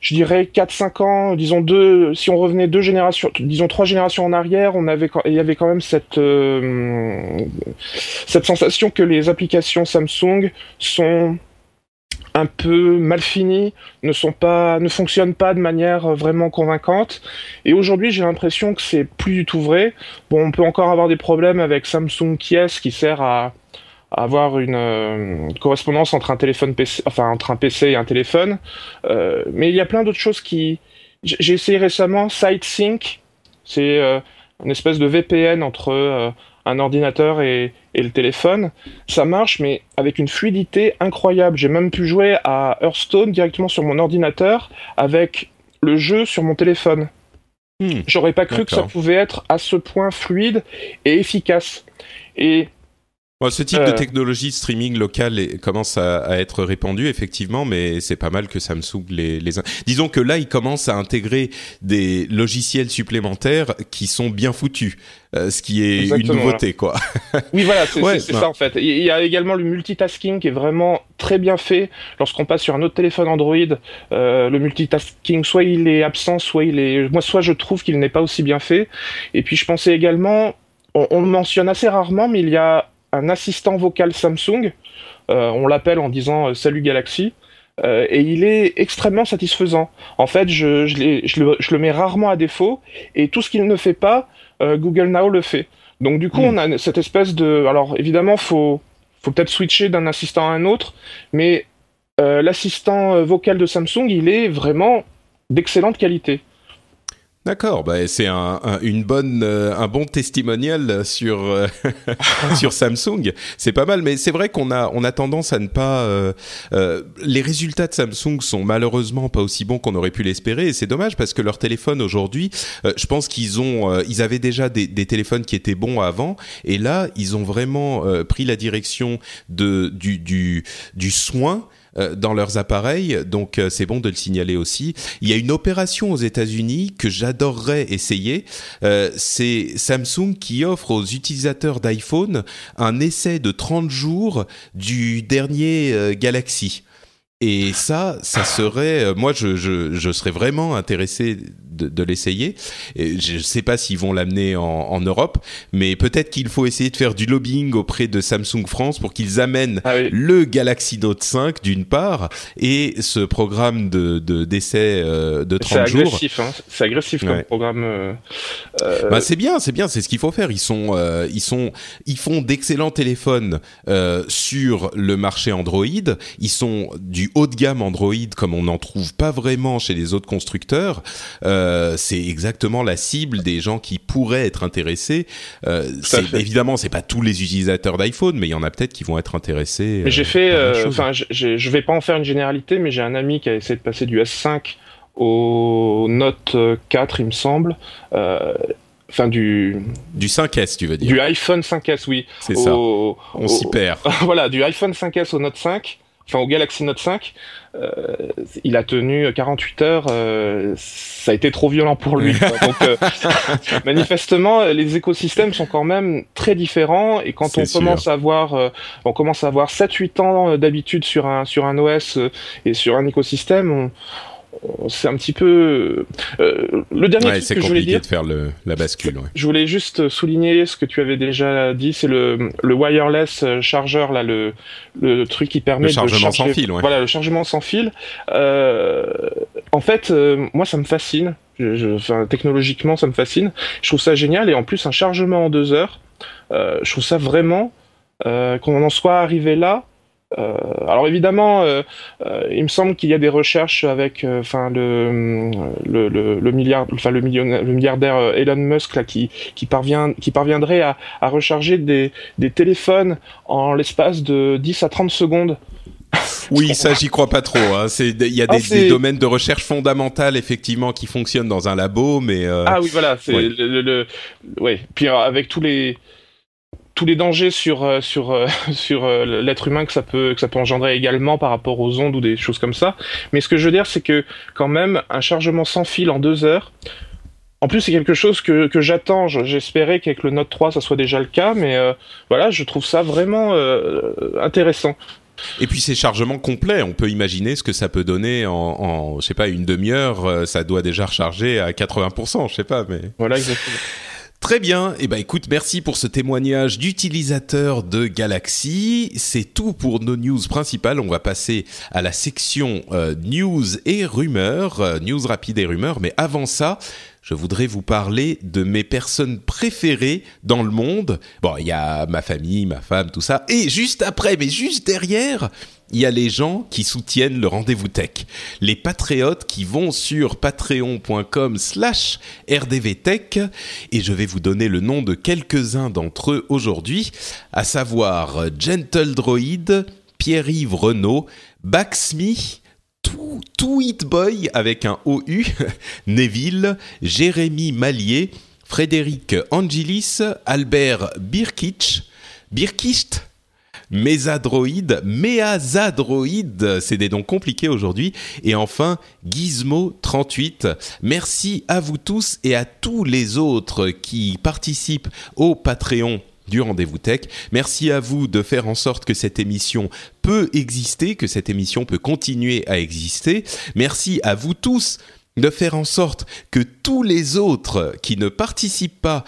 je dirais, 4-5 ans, disons deux, si on revenait deux générations, disons trois générations en arrière, on avait, il y avait quand même cette, euh, cette sensation que les applications Samsung sont un peu mal finies, ne sont pas, ne fonctionnent pas de manière vraiment convaincante. Et aujourd'hui, j'ai l'impression que c'est plus du tout vrai. Bon, on peut encore avoir des problèmes avec Samsung Kies qui sert à avoir une euh, correspondance entre un téléphone PC, enfin entre un PC et un téléphone. Euh, mais il y a plein d'autres choses qui. J'ai essayé récemment SiteSync, c'est euh, une espèce de VPN entre un ordinateur et, et, le téléphone. Ça marche, mais avec une fluidité incroyable. J'ai même pu jouer à Hearthstone directement sur mon ordinateur avec le jeu sur mon téléphone. Hmm. J'aurais pas cru que ça pouvait être à ce point fluide et efficace. Et ce type de euh. technologie streaming local commence à, être répandu effectivement, mais c'est pas mal que Samsung les, les. Disons que là, ils commencent à intégrer des logiciels supplémentaires qui sont bien foutus, euh, ce qui est une nouveauté, quoi. [LAUGHS] oui, voilà, c'est ça en fait. Il y a également le multitasking qui est vraiment très bien fait. Lorsqu'on passe sur un autre téléphone Android, euh, le multitasking, soit il est absent, soit il est. Moi, soit je trouve qu'il n'est pas aussi bien fait. Et puis, je pensais également, on, on le mentionne assez rarement, mais il y a un assistant vocal Samsung. Euh, on l'appelle en disant euh, Salut Galaxy. Euh, et il est extrêmement satisfaisant. En fait, je, le, mets rarement à défaut, et tout ce qu'il ne fait pas, Google Now le fait. Donc du coup, hmm. on a cette espèce de... Alors évidemment, faut, faut peut-être switcher d'un assistant à un autre, mais l'assistant vocal de Samsung, il est vraiment d'excellente qualité. D'accord, bah c'est un, une bonne, euh, un bon testimonial sur euh, [LAUGHS] sur Samsung. C'est pas mal, mais c'est vrai qu'on a on a tendance à ne pas. Euh, les résultats de Samsung sont malheureusement pas aussi bons qu'on aurait pu l'espérer, et c'est dommage parce que leur téléphone aujourd'hui, je pense qu'ils ont, ils avaient déjà des, des, téléphones qui étaient bons avant, et là ils ont vraiment pris la direction de du du, du soin euh, dans leurs appareils, donc euh, c'est bon de le signaler aussi. Il y a une opération aux États-Unis que j'adorerais essayer. Euh, c'est Samsung qui offre aux utilisateurs d'iPhone un essai de 30 jours du dernier Galaxy. Et ça, ça serait, moi, je, je, je serais vraiment intéressé de, l'essayer. Je ne sais pas s'ils vont l'amener en, Europe, mais peut-être qu'il faut essayer de faire du lobbying auprès de Samsung France pour qu'ils amènent ah le Galaxy Note 5 d'une part et ce programme de d'essai euh, de 30 jours. Agressif, hein. C'est agressif comme programme. Euh, euh, bah, c'est bien, c'est bien, c'est ce qu'il faut faire. Ils sont, ils sont, ils font d'excellents téléphones sur le marché Android. Ils sont du haut de gamme Android comme on n'en trouve pas vraiment chez les autres constructeurs. Euh, c'est exactement la cible des gens qui pourraient être intéressés. Euh, c'est, évidemment, c'est pas tous les utilisateurs d'iPhone, mais il y en a peut-être qui vont être intéressés. j'ai euh, fait, euh, enfin, je vais pas en faire une généralité, mais j'ai un ami qui a essayé de passer du S5 au Note 4, il me semble. Enfin, du... Du 5S, tu veux dire Du iPhone 5S, oui. C'est ça. On s'y perd. [LAUGHS] voilà, du iPhone 5S au Note 5 enfin au Galaxy Note 5, euh, il a tenu 48 heures. Euh, ça a été trop violent pour lui. Donc, euh, [LAUGHS] manifestement, les écosystèmes sont quand même très différents. Et quand on commence à voir, on commence à avoir 7-8 ans d'habitude sur un sur un OS et sur un écosystème, on, c'est un petit peu euh, le dernier truc que je voulais dire. de faire le, la bascule. Je voulais juste souligner ce que tu avais déjà dit, c'est le, le wireless chargeur là, le, le truc qui permet le chargement sans fil. Voilà, le chargement sans fil. Euh, en fait, euh, moi ça me fascine. Je, enfin, technologiquement, ça me fascine. Je trouve ça génial et en plus un chargement en deux heures. je trouve ça vraiment qu'on en soit arrivé là Euh, alors évidemment, euh, euh, il me semble qu'il y a des recherches avec, enfin le, le, le, milliard, enfin le, le milliardaire Elon Musk là qui qui parvient, qui parviendrait à, à recharger des, des téléphones en l'espace de 10 à 30 secondes. Oui, ça j'y crois pas trop. Hein. C'est il y a ah, des, domaines de recherche fondamentales effectivement qui fonctionnent dans un labo, mais ah oui voilà, c'est le, le, ouais. Puis avec tous les tous les dangers sur euh, sur euh, [LAUGHS] sur euh, l'être humain que ça peut que ça peut engendrer également par rapport aux ondes ou des choses comme ça. Mais ce que je veux dire, c'est que quand même un chargement sans fil en deux heures. En plus, c'est quelque chose que, que j'attends. J'espérais qu'avec le Note 3, ça soit déjà le cas, mais voilà, je trouve ça vraiment intéressant. Et puis ces chargements complets, on peut imaginer ce que ça peut donner en, en je sais pas, une demi-heure, ça doit déjà recharger à 80%, je sais pas, mais. Voilà, exactement. Très bien. Eh ben, écoute, merci pour ce témoignage d'utilisateur de Galaxy. C'est tout pour nos news principales. On va passer à la section euh, news et rumeurs, euh, news rapides et rumeurs. Mais avant ça, je voudrais vous parler de mes personnes préférées dans le monde. Bon, il y a ma famille, ma femme, tout ça. Et juste après, mais juste derrière, il y a les gens qui soutiennent le rendez-vous tech. Les patriotes qui vont sur patreon.com slash rdvtech et je vais vous donner le nom de quelques-uns d'entre eux aujourd'hui, à savoir Gentle Droid, Pierre-Yves Renault, Baxme, Tweet Boy avec un OU, [LAUGHS] Neville, Jérémy Mallier, Frédéric Angelis, Albert Birkich, Birkicht, Mésadroïde, Méazadroïde, c'est des noms compliqués aujourd'hui. Et enfin, Gizmo38. Merci à vous tous et à tous les autres qui participent au Patreon du rendez-vous tech. Merci à vous de faire en sorte que cette émission peut exister, que cette émission peut continuer à exister. Merci à vous tous de faire en sorte que tous les autres qui ne participent pas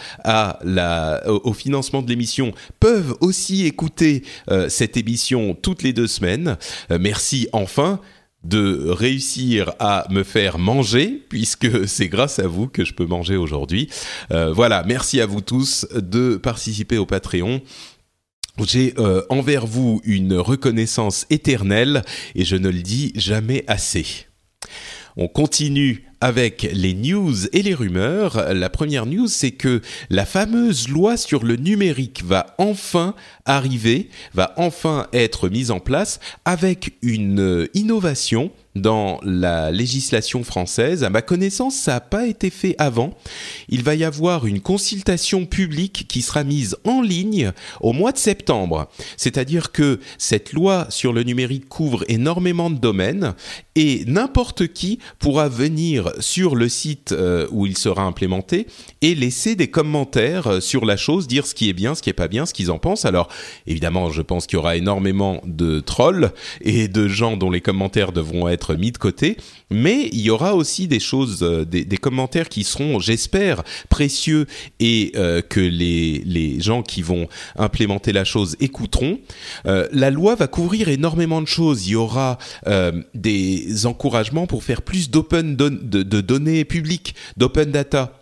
au financement de l'émission peuvent aussi écouter euh, cette émission toutes les deux semaines. Euh, merci enfin de réussir à me faire manger, puisque [LAUGHS] c'est grâce à vous que je peux manger aujourd'hui. Euh, voilà, merci à vous tous de participer au Patreon. J'ai envers vous une reconnaissance éternelle et je ne le dis jamais assez. On continue avec les news et les rumeurs. La première news, c'est que la fameuse loi sur le numérique va enfin arriver, va enfin être mise en place avec une innovation dans la législation française. À ma connaissance, ça n'a pas été fait avant. Il va y avoir une consultation publique qui sera mise en ligne au mois de septembre. C'est-à-dire que cette loi sur le numérique couvre énormément de domaines et n'importe qui pourra venir sur le site euh, où il sera implémenté et laisser des commentaires euh, sur la chose, dire ce qui est bien, ce qui est pas bien, ce qu'ils en pensent. Alors évidemment, je pense qu'il y aura énormément de trolls et de gens dont les commentaires devront être mis de côté, mais il y aura aussi des choses, euh, des, commentaires qui seront, j'espère, précieux et euh, que les, les gens qui vont implémenter la chose écouteront. Euh, la loi va couvrir énormément de choses. Il y aura des encouragements pour faire plus d'open de, de, données publiques, d'open data.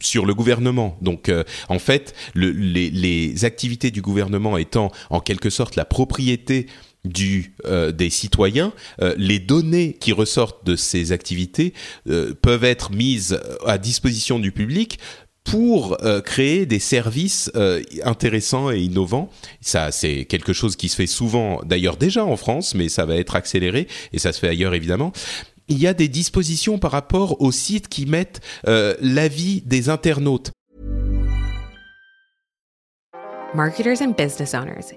sur le gouvernement. Donc, en fait, le, les, les, activités du gouvernement étant en quelque sorte la propriété du, euh, des citoyens, euh, les données qui ressortent de ces activités euh, peuvent être mises à disposition du public pour créer des services intéressants et innovants. Ça, c'est quelque chose qui se fait souvent, d'ailleurs déjà en France, mais ça va être accéléré et ça se fait ailleurs évidemment. Il y a des dispositions par rapport aux sites qui mettent l'avis des internautes. Marketers and business owners.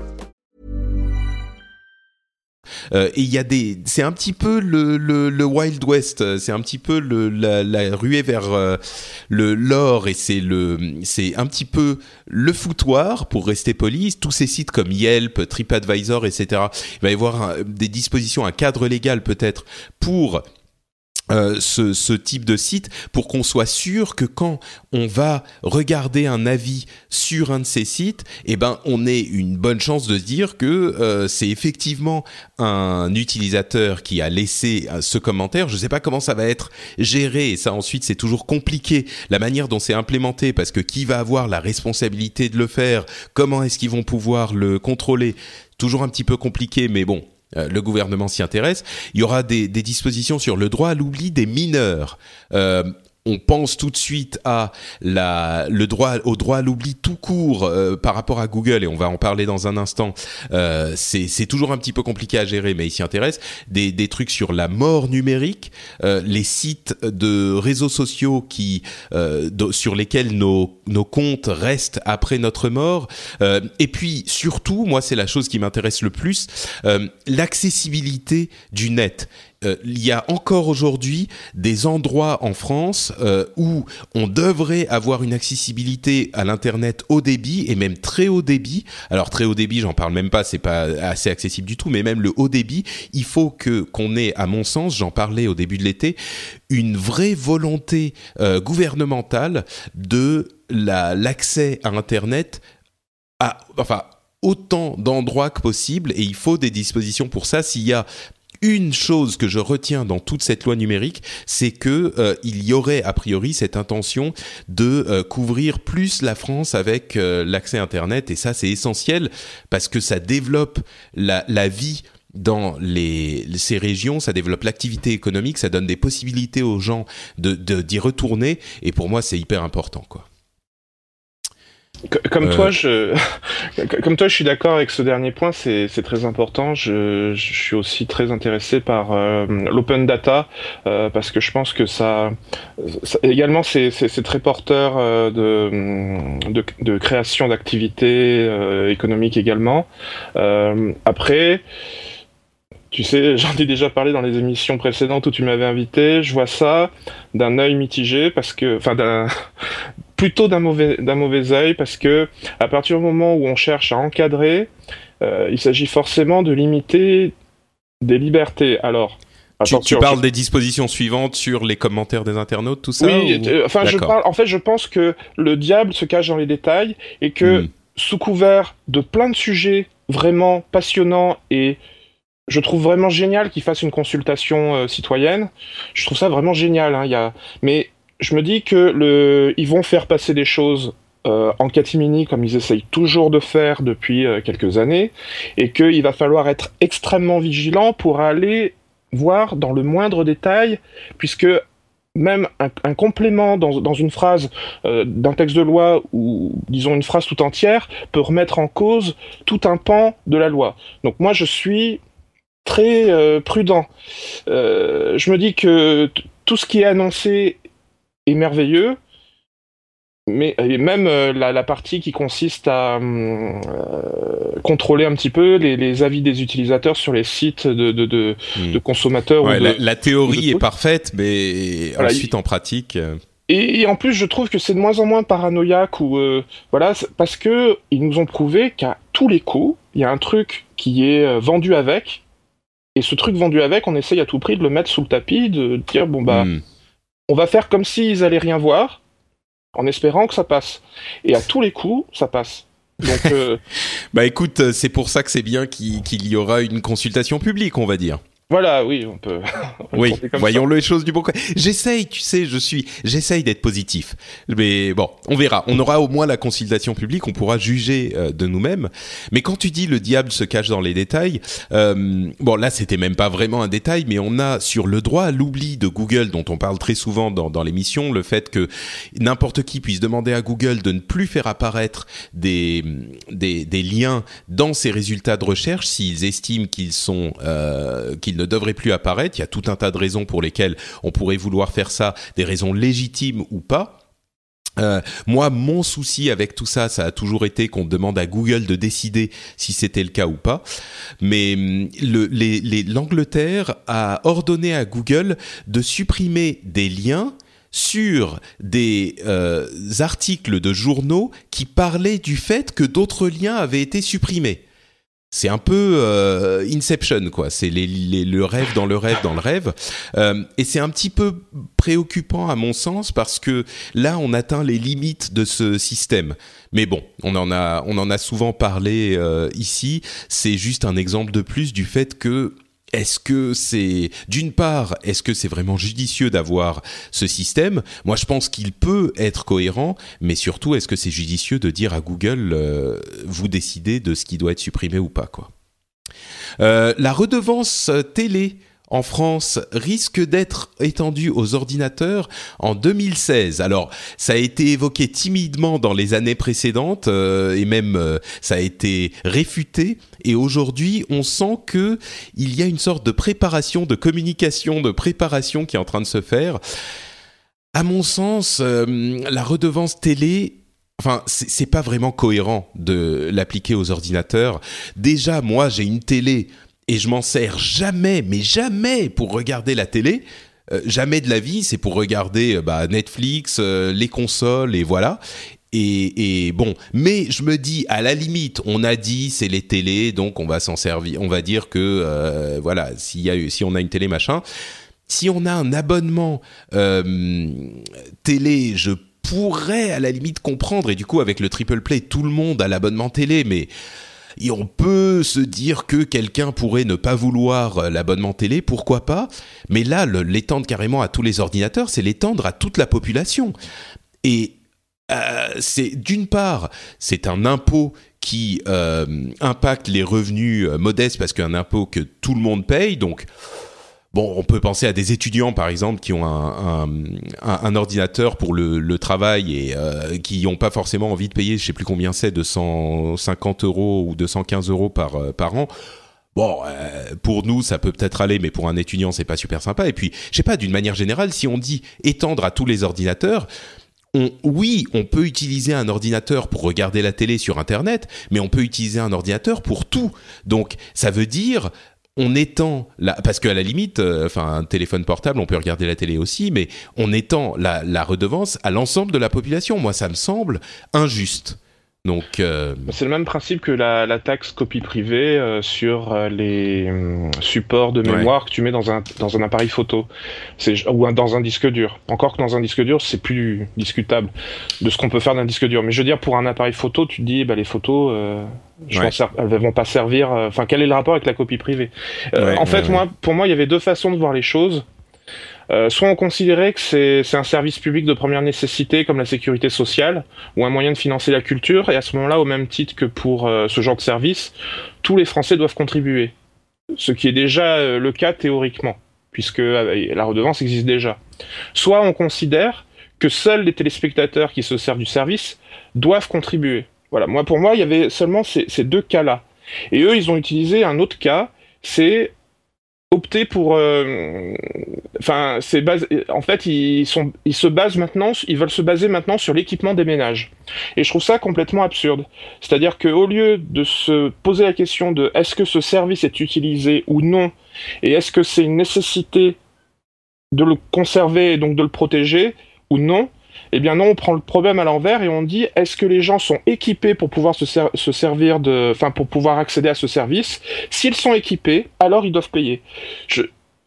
Et il y a des, c'est un petit peu le, le, le Wild West, c'est un petit peu le, la, la ruée vers le l'or et c'est le, c'est un petit peu le foutoir pour rester poli. Tous ces sites comme Yelp, TripAdvisor, etc. Il va y avoir des dispositions, un cadre légal peut-être pour euh, ce, ce, type de site pour qu'on soit sûr que quand on va regarder un avis sur un de ces sites, eh ben on ait une bonne chance de dire que euh, c'est effectivement un utilisateur qui a laissé euh, ce commentaire. Je ne sais pas comment ça va être géré. Et ça ensuite c'est toujours compliqué. La manière dont c'est implémenté parce que qui va avoir la responsabilité de le faire, comment est-ce qu'ils vont pouvoir le contrôler, toujours un petit peu compliqué mais bon le gouvernement s'y intéresse. Il y aura des, des, dispositions sur le droit à l'oubli des mineurs. Euh, on pense tout de suite à la, le droit au droit à l'oubli tout court euh, par rapport à Google et on va en parler dans un instant. Euh, c'est toujours un petit peu compliqué à gérer, mais il s'y intéresse. Des, des, trucs sur la mort numérique, euh, les sites de réseaux sociaux qui sur lesquels nos, nos comptes restent après notre mort. et puis surtout, moi c'est la chose qui m'intéresse le plus, l'accessibilité du net euh, il y a encore aujourd'hui des endroits en France euh, où on devrait avoir une accessibilité à l'internet haut débit et même très haut débit. Alors très haut débit, j'en parle même pas, c'est pas assez accessible du tout, mais même le haut débit, il faut que qu'on ait, à mon sens, j'en parlais au début de l'été, une vraie volonté euh, gouvernementale de l'accès à internet à, enfin autant d'endroits que possible et il faut des dispositions pour ça. S'il y a une chose que je retiens dans toute cette loi numérique, c'est que euh, il y aurait a priori cette intention de euh, couvrir plus la France avec euh, l'accès Internet, et ça c'est essentiel parce que ça développe la, vie dans ces régions, ça développe l'activité économique, ça donne des possibilités aux gens de d'y retourner, et pour moi c'est hyper important quoi. Comme toi, euh. je, [LAUGHS] comme toi, je suis d'accord avec ce dernier point. C'est très important. Je, je, suis aussi très intéressé par euh, l'open data euh, parce que je pense que ça, ça également, c'est très porteur de, de, de, création d'activités économiques également. après. Tu sais, [LAUGHS] j'en ai déjà parlé dans les émissions précédentes où tu m'avais invité. Je vois ça d'un œil mitigé parce que, enfin, d'un plutôt d'un mauvais d'un mauvais œil parce que à partir du moment où on cherche à encadrer, euh, il s'agit forcément de limiter des libertés. Alors tu, tu, parles des dispositions suivantes sur les commentaires des internautes, tout ça Oui, euh, enfin, je parle. En fait, je pense que le diable se cache dans les détails et que, hmm. sous couvert de plein de sujets vraiment passionnants et je trouve vraiment génial qu'ils fassent une consultation euh, citoyenne. Je trouve ça vraiment génial. Hein. Y a... Mais je me dis que le, ils vont faire passer des choses euh, en catimini comme ils essayent toujours de faire depuis euh, quelques années, et qu'il va falloir être extrêmement vigilant pour aller voir dans le moindre détail, puisque même un, complément dans, une phrase euh, d'un texte de loi ou disons une phrase tout entière peut remettre en cause tout un pan de la loi. Donc moi je suis très prudent. Je me dis que tout ce qui est annoncé est merveilleux. Mais même euh, la, la, partie qui consiste à euh, contrôler un petit peu les, les, avis des utilisateurs sur les sites de, de, de, hmm. de consommateurs. Ouais, la, la, théorie est parfaite, mais voilà, ensuite en pratique. Euh, et, et, en plus, je trouve que c'est de moins en moins paranoïaque ou euh, voilà, parce que ils nous ont prouvé qu'à tous les coups, il y a un truc qui est vendu avec, et ce truc vendu avec, on essaye à tout prix de le mettre sous le tapis, de dire bon bah. Hmm on va faire comme s'ils allaient rien voir, en espérant que ça passe. Et à tous les coups, ça passe. Donc, [LAUGHS] euh... bah écoute, c'est pour ça que c'est bien qu'il y aura une consultation publique, on va dire. Voilà, oui, on peut. [LAUGHS] oui, voyons les choses du bon côté. J'essaye, tu sais, je suis, j'essaye d'être positif. Mais bon, on verra. On aura au moins la consultation publique, on pourra juger euh, de nous-mêmes. Mais quand tu dis le diable se cache dans les détails, euh, bon là, c'était même pas vraiment un détail, mais on a sur le droit à l'oubli de Google, dont on parle très souvent dans, dans l'émission, le fait que n'importe qui puisse demander à Google de ne plus faire apparaître des des, des liens dans ses résultats de recherche s'ils estiment qu'ils sont euh, qu'ils ne devrait plus apparaître. Il y a tout un tas de raisons pour lesquelles on pourrait vouloir faire ça, des raisons légitimes ou pas. Euh, moi, mon souci avec tout ça, ça a toujours été qu'on demande à Google de décider si c'était le cas ou pas. Mais hum, l'Angleterre a ordonné à Google de supprimer des liens sur des euh, articles de journaux qui parlaient du fait que d'autres liens avaient été supprimés c'est un peu euh, Inception, quoi. C'est le rêve dans le rêve dans le rêve. Euh, et c'est un petit peu préoccupant à mon sens parce que là, on atteint les limites de ce système. Mais bon, on en a, on en a souvent parlé euh, ici. C'est juste un exemple de plus du fait que est-ce que c'est d'une part, est-ce que c'est vraiment judicieux d'avoir ce système? Moi, je pense qu'il peut être cohérent, mais surtout, est-ce que c'est judicieux de dire à Google euh, vous décidez de ce qui doit être supprimé ou pas quoi? Euh, La redevance télé en France risque d'être étendu aux ordinateurs en 2016. Alors, ça a été évoqué timidement dans les années précédentes euh, et même euh, ça a été réfuté. Et aujourd'hui, on sent que il y a une sorte de préparation, de communication, de préparation qui est en train de se faire. À mon sens, euh, la redevance télé Enfin, c'est pas vraiment cohérent de l'appliquer aux ordinateurs. Déjà, moi, j'ai une télé et je m'en sers jamais, mais jamais pour regarder la télé. Euh, jamais de la vie, c'est pour regarder euh, bah, Netflix, euh, les consoles et voilà. Et, bon, mais je me dis à la limite, on a dit c'est les télés, donc on va s'en servir. On va dire que voilà, si on a une télé machin, si on a un abonnement télé, je pourrais à la limite comprendre. Et du coup, avec le triple play, tout le monde a l'abonnement télé, mais et on peut se dire que quelqu'un pourrait ne pas vouloir euh, l'abonnement télé, pourquoi pas Mais là, l'étendre carrément à tous les ordinateurs, c'est l'étendre à toute la population. Et euh, c'est d'une part, c'est un impôt qui euh, impacte les revenus modestes parce qu'un impôt que tout le monde paye, donc Bon, on peut penser à des étudiants, par exemple, qui ont un, un, un ordinateur pour le, le travail et euh, qui n'ont pas forcément envie de payer, je sais plus combien c'est, 250 euros ou 215 euros par, euh, par an. Bon, euh, pour nous, ça peut peut-être aller, mais pour un étudiant, c'est pas super sympa. Et puis, je sais pas, d'une manière générale, si on dit étendre à tous les ordinateurs, on, oui, on peut utiliser un ordinateur pour regarder la télé sur Internet, mais on peut utiliser un ordinateur pour tout. Donc, ça veut dire on étend la, parce qu'à la limite, euh, enfin un téléphone portable, on peut regarder la télé aussi, mais on étend la, la redevance à l'ensemble de la population. Moi, ça me semble injuste. Donc, euh, c'est le même principe que la, la taxe copie privée euh, sur euh, les hum, supports de mémoire que tu mets dans un dans un appareil photo, c'est ou dans un disque dur. Encore que dans un disque dur, c'est plus discutable de ce qu'on peut faire d'un disque dur. Mais je veux dire, pour un appareil photo, tu te dis, bah les photos, je pense, elles vont pas servir. Enfin, quel est le rapport avec la copie privée? En fait, moi, pour moi, il y avait deux façons de voir les choses. Euh, soit on considérait que c'est un service public de première nécessité comme la sécurité sociale ou un moyen de financer la culture, et à ce moment-là, au même titre que pour euh, ce genre de service, tous les Français doivent contribuer, ce qui est déjà euh, le cas théoriquement, puisque la redevance existe déjà. Soit on considère que seuls les téléspectateurs qui se servent du service doivent contribuer. Voilà, moi pour moi, il y avait seulement ces, ces deux cas-là. Et eux, ils ont utilisé un autre cas, c'est opter pour euh, enfin c'est en fait ils sont ils se basent maintenant ils veulent se baser maintenant sur l'équipement des ménages. Et je trouve ça complètement absurde. C'est-à-dire que au lieu de se poser la question de est-ce que ce service est utilisé ou non et est-ce que c'est une nécessité de le conserver et donc de le protéger ou non eh bien non, on prend le problème à l'envers et on dit est-ce que les gens sont équipés pour pouvoir se, se servir de, enfin pour pouvoir accéder à ce service? S'ils sont équipés, alors ils doivent payer. Je,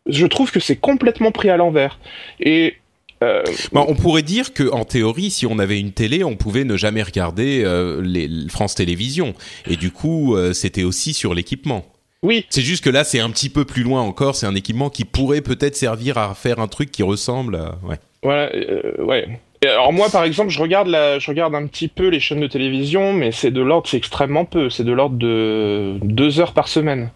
je trouve que c'est complètement pris à l'envers. Et euh, bah, on pourrait dire que, en théorie, si on avait une télé, on pouvait ne jamais regarder euh, les France Télévisions, et du coup, euh, c'était aussi sur l'équipement. Oui. C'est juste que là, c'est un petit peu plus loin encore. C'est un équipement qui pourrait peut-être servir à faire un truc qui ressemble. À... Ouais. Voilà. ouais alors moi, par exemple, je regarde, la, je regarde un petit peu les chaînes de télévision, mais c'est de l'ordre, c'est extrêmement peu. C'est de l'ordre de deux heures par semaine.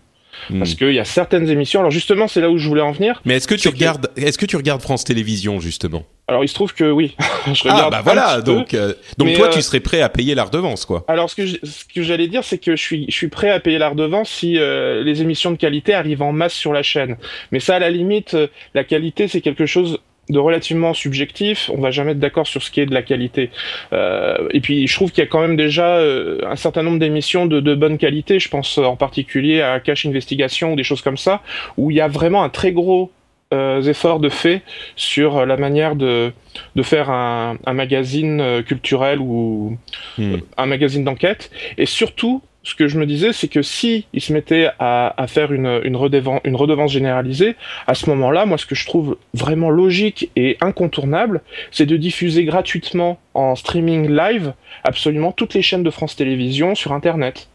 Hmm. Parce qu'il y a certaines émissions. Alors justement, c'est là où je voulais en venir. Mais est-ce que tu regardes, est-ce que tu regardes France Télévisions justement? Alors il se trouve que oui. [LAUGHS] je ah, regarde ah bah voilà. Donc euh, donc toi, tu euh, serais prêt à payer la redevance quoi Alors ce que ce que j'allais dire, c'est que je suis je suis prêt à payer la redevance si euh, les émissions de qualité arrivent en masse sur la chaîne. Mais ça, à la limite, la qualité, c'est quelque chose de relativement subjectif. On va jamais être d'accord sur ce qui est de la qualité. Euh, et puis je trouve qu'il y a quand même déjà euh, un certain nombre d'émissions de, de, bonne qualité. Je pense en particulier à Cash Investigation ou des choses comme ça, où il y a vraiment un très gros euh, efforts de fait sur la manière de, de faire un, un magazine culturel ou hmm. un magazine d'enquête. Et surtout, ce que je me disais, c'est que si ils se mettaient à, à faire une, une, redevance, une redevance généralisée, à ce moment-là, moi, ce que je trouve vraiment logique et incontournable, c'est de diffuser gratuitement en streaming live absolument toutes les chaînes de France Télévisions sur Internet.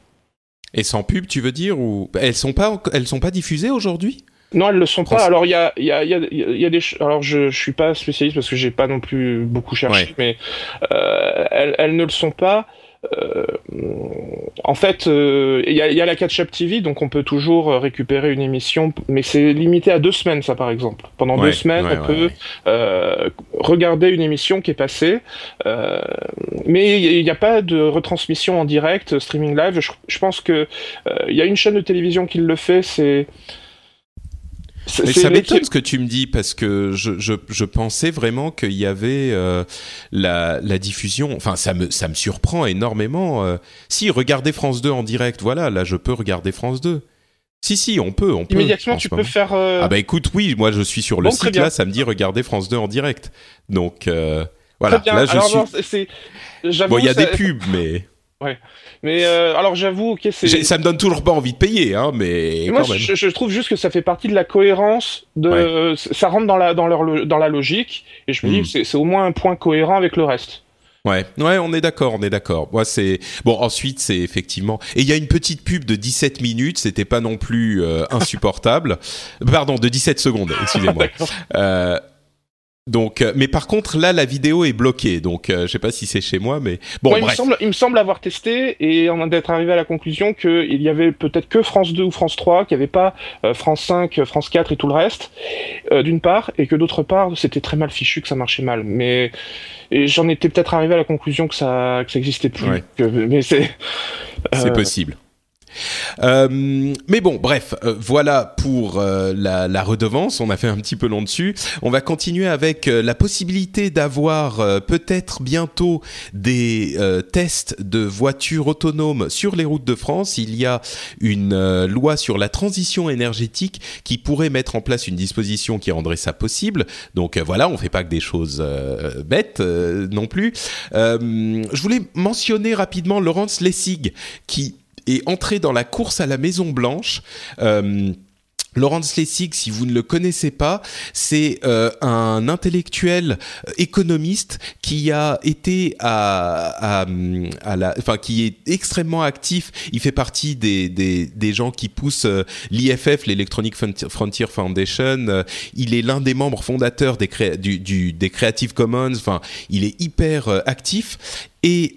Et sans pub, tu veux dire ou elles sont pas elles sont pas diffusées aujourd'hui? Non, elles le sont pas. Alors il y a, y, a, y, a, y a des. Alors je, je suis pas spécialiste parce que j'ai pas non plus beaucoup cherché, mais euh, elles, elles, ne le sont pas. Euh, en fait, euh, il y, a, y, a, la Catch-up TV, donc on peut toujours récupérer une émission, mais c'est limité à deux semaines, ça par exemple. Pendant deux semaines, on peut euh, regarder une émission qui est passée, euh, mais il n'y a pas de retransmission en direct, streaming live. Je, je pense que il y a une chaîne de télévision qui le fait, c'est mais ça m'étonne ce que tu me dis parce que je, je, je pensais vraiment qu'il y avait euh, la, la, diffusion. Enfin, ça me, ça me surprend énormément. Euh. Si, regardez France 2 en direct, voilà, là je peux regarder France 2. Si, si, on peut. On Immédiatement, tu peux faire. Euh... Ah bah écoute, oui, moi je suis sur le site là, ça me dit regardez France 2 en direct. Donc voilà, là je Alors, suis. bon, il y a des pubs, mais. Ouais. Mais euh, alors j'avoue, ok, c'est. Ça me donne toujours pas envie de payer, hein, mais. moi, Je, je, trouve juste que ça fait partie de la cohérence de. Ça rentre dans la dans leur dans la logique, et je me dis hmm. que c'est au moins un point cohérent avec le reste. Ouais, ouais, on est d'accord, on est d'accord. Moi, c'est bon. Ensuite, c'est effectivement. Et il y a une petite pub de 17 minutes. C'était pas non plus euh, insupportable. [LAUGHS] Pardon, de 17 secondes. Excusez-moi. euh, donc, euh, mais par contre, là, la vidéo est bloquée. Donc, euh, je sais pas si c'est chez moi, mais bon. il, me semble, il me semble avoir testé et on d'être arrivé à la conclusion qu'il y avait peut-être que France 2 ou France 3, qu'il n'y avait pas euh, France 5, France 4 et tout le reste, d'une part, et que d'autre part, c'était très mal fichu, que ça marchait mal. Mais j'en étais peut-être arrivé à la conclusion que ça, que ça existait plus. Que, mais c'est. C'est possible. Euh, mais bon, bref, euh, voilà pour euh, la, redevance. On a fait un petit peu long dessus. On va continuer avec la possibilité d'avoir peut-être bientôt des tests de voitures autonomes sur les routes de France. Il y a une loi sur la transition énergétique qui pourrait mettre en place une disposition qui rendrait ça possible. Donc voilà, on fait pas que des choses bêtes non plus. je voulais mentionner rapidement Laurence Lessig qui est entré dans la course à la Maison Blanche. Euh, Laurence Lessig, si vous ne le connaissez pas, c'est euh, un intellectuel euh, économiste qui a été à, la, enfin qui est extrêmement actif. Il fait partie des des, gens qui poussent euh, l'IFF, l'Electronic Frontier Foundation. il est l'un des membres fondateurs des du, du, des Creative Commons. Enfin, il est hyper actif et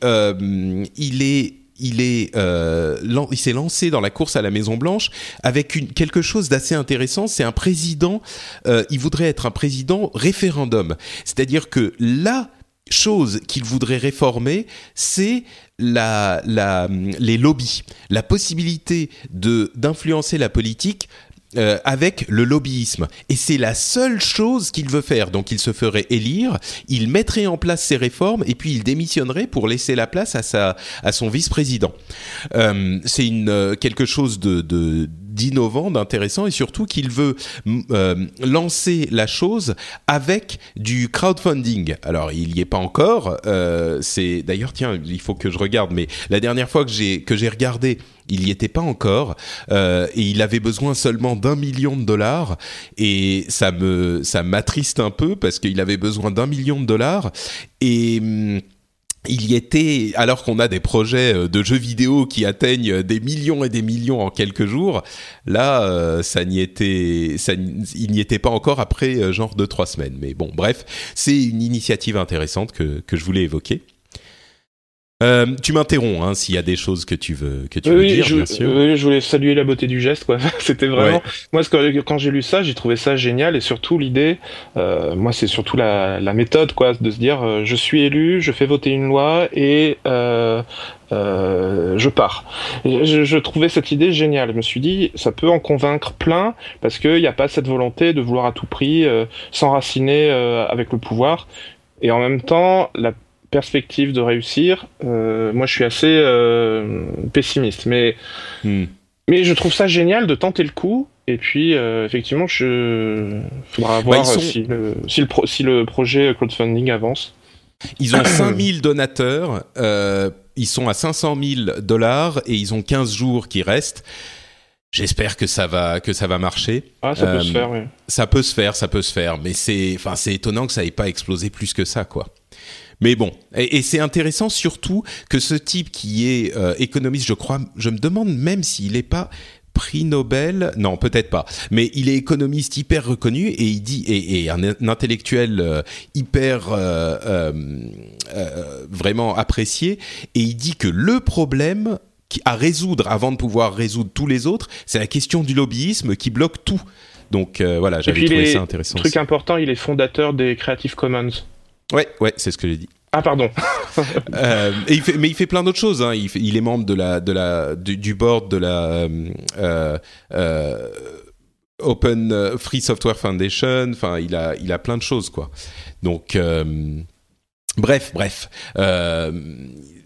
il est euh, il s'est lancé dans la course à la Maison Blanche avec quelque chose d'assez intéressant. C'est un président. Euh, il voudrait être un président référendum, c'est-à-dire que la chose qu'il voudrait réformer, c'est les lobbies, la possibilité d'influencer la politique euh, avec le lobbyisme. Et c'est la seule chose qu'il veut faire. Donc il se ferait élire, il mettrait en place ses réformes et puis il démissionnerait pour laisser la place à, sa, à son vice-président. Euh, c'est une euh, quelque chose de, de d'innovant, d'intéressant et surtout qu'il veut euh, lancer la chose avec du crowdfunding. Alors il n'y est pas encore. Euh, c'est d'ailleurs tiens il faut que je regarde, mais la dernière fois que j'ai que j'ai regardé il n'y était pas encore euh, et il avait besoin seulement d'un million de dollars et ça me ça m'attriste un peu parce qu'il avait besoin d'un million de dollars et hum, il y était, alors qu'on a des projets euh, de jeux vidéo qui atteignent des millions et des millions en quelques jours, là, euh, ça n'y était, ça, il n'y était pas encore après euh, genre deux trois semaines. Mais bon, bref, c'est une initiative intéressante que je voulais évoquer. Euh, tu m'interromps hein, s'il y a des choses que tu veux que tu veux dire, je, bien sûr. Oui, je voulais saluer la beauté du geste, quoi. [LAUGHS] C'était vraiment. Moi, quand, quand j'ai lu ça, j'ai trouvé ça génial et surtout l'idée. Euh, moi, c'est surtout la, la, méthode, quoi, de se dire, euh, je suis élu, je fais voter une loi et euh, euh je pars. je, je, trouvais cette idée géniale. Je me suis dit, ça peut en convaincre plein parce qu'il n'y a pas cette volonté de vouloir à tout prix s'enraciner avec le pouvoir. Et en même temps, la perspective de réussir, euh, moi je suis assez euh, pessimiste. Mais, hmm. mais je trouve ça génial de tenter le coup. Et puis, euh, effectivement, je faudra bah, voir si, le, si, le si, le projet crowdfunding avance. Ils ont [CLEARS THROAT] 5000 donateurs, ils sont à 500 000 dollars et ils ont 15 jours qui restent. J'espère que ça va que ça va marcher. Ah, ça peut se faire, oui. Ça peut se faire, ça peut se faire, mais c'est enfin c'est étonnant que ça ait pas explosé plus que ça, quoi. Mais bon, et, c'est intéressant surtout que ce type qui est euh, économiste, je crois, je me demande même s'il n'est pas prix Nobel, non peut-être pas, mais il est économiste hyper reconnu et il dit et, un, intellectuel euh, hyper euh, vraiment apprécié et il dit que le problème à résoudre avant de pouvoir résoudre tous les autres, c'est la question du lobbyisme qui bloque tout. Donc voilà, j'avais trouvé ça intéressant. Truc important, il est fondateur des Creative Commons. Ouais, ouais, c'est ce que j'ai dit. Ah pardon. [LAUGHS] euh, il fait, mais il fait plein d'autres choses. Hein. Il, fait, il, est membre de la, de la, du, board de la euh, euh, Open Free Software Foundation. Enfin, il a, il a plein de choses quoi. Donc, bref, bref. Euh,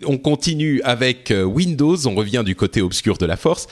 on continue avec euh, Windows, on revient du côté obscur de la force.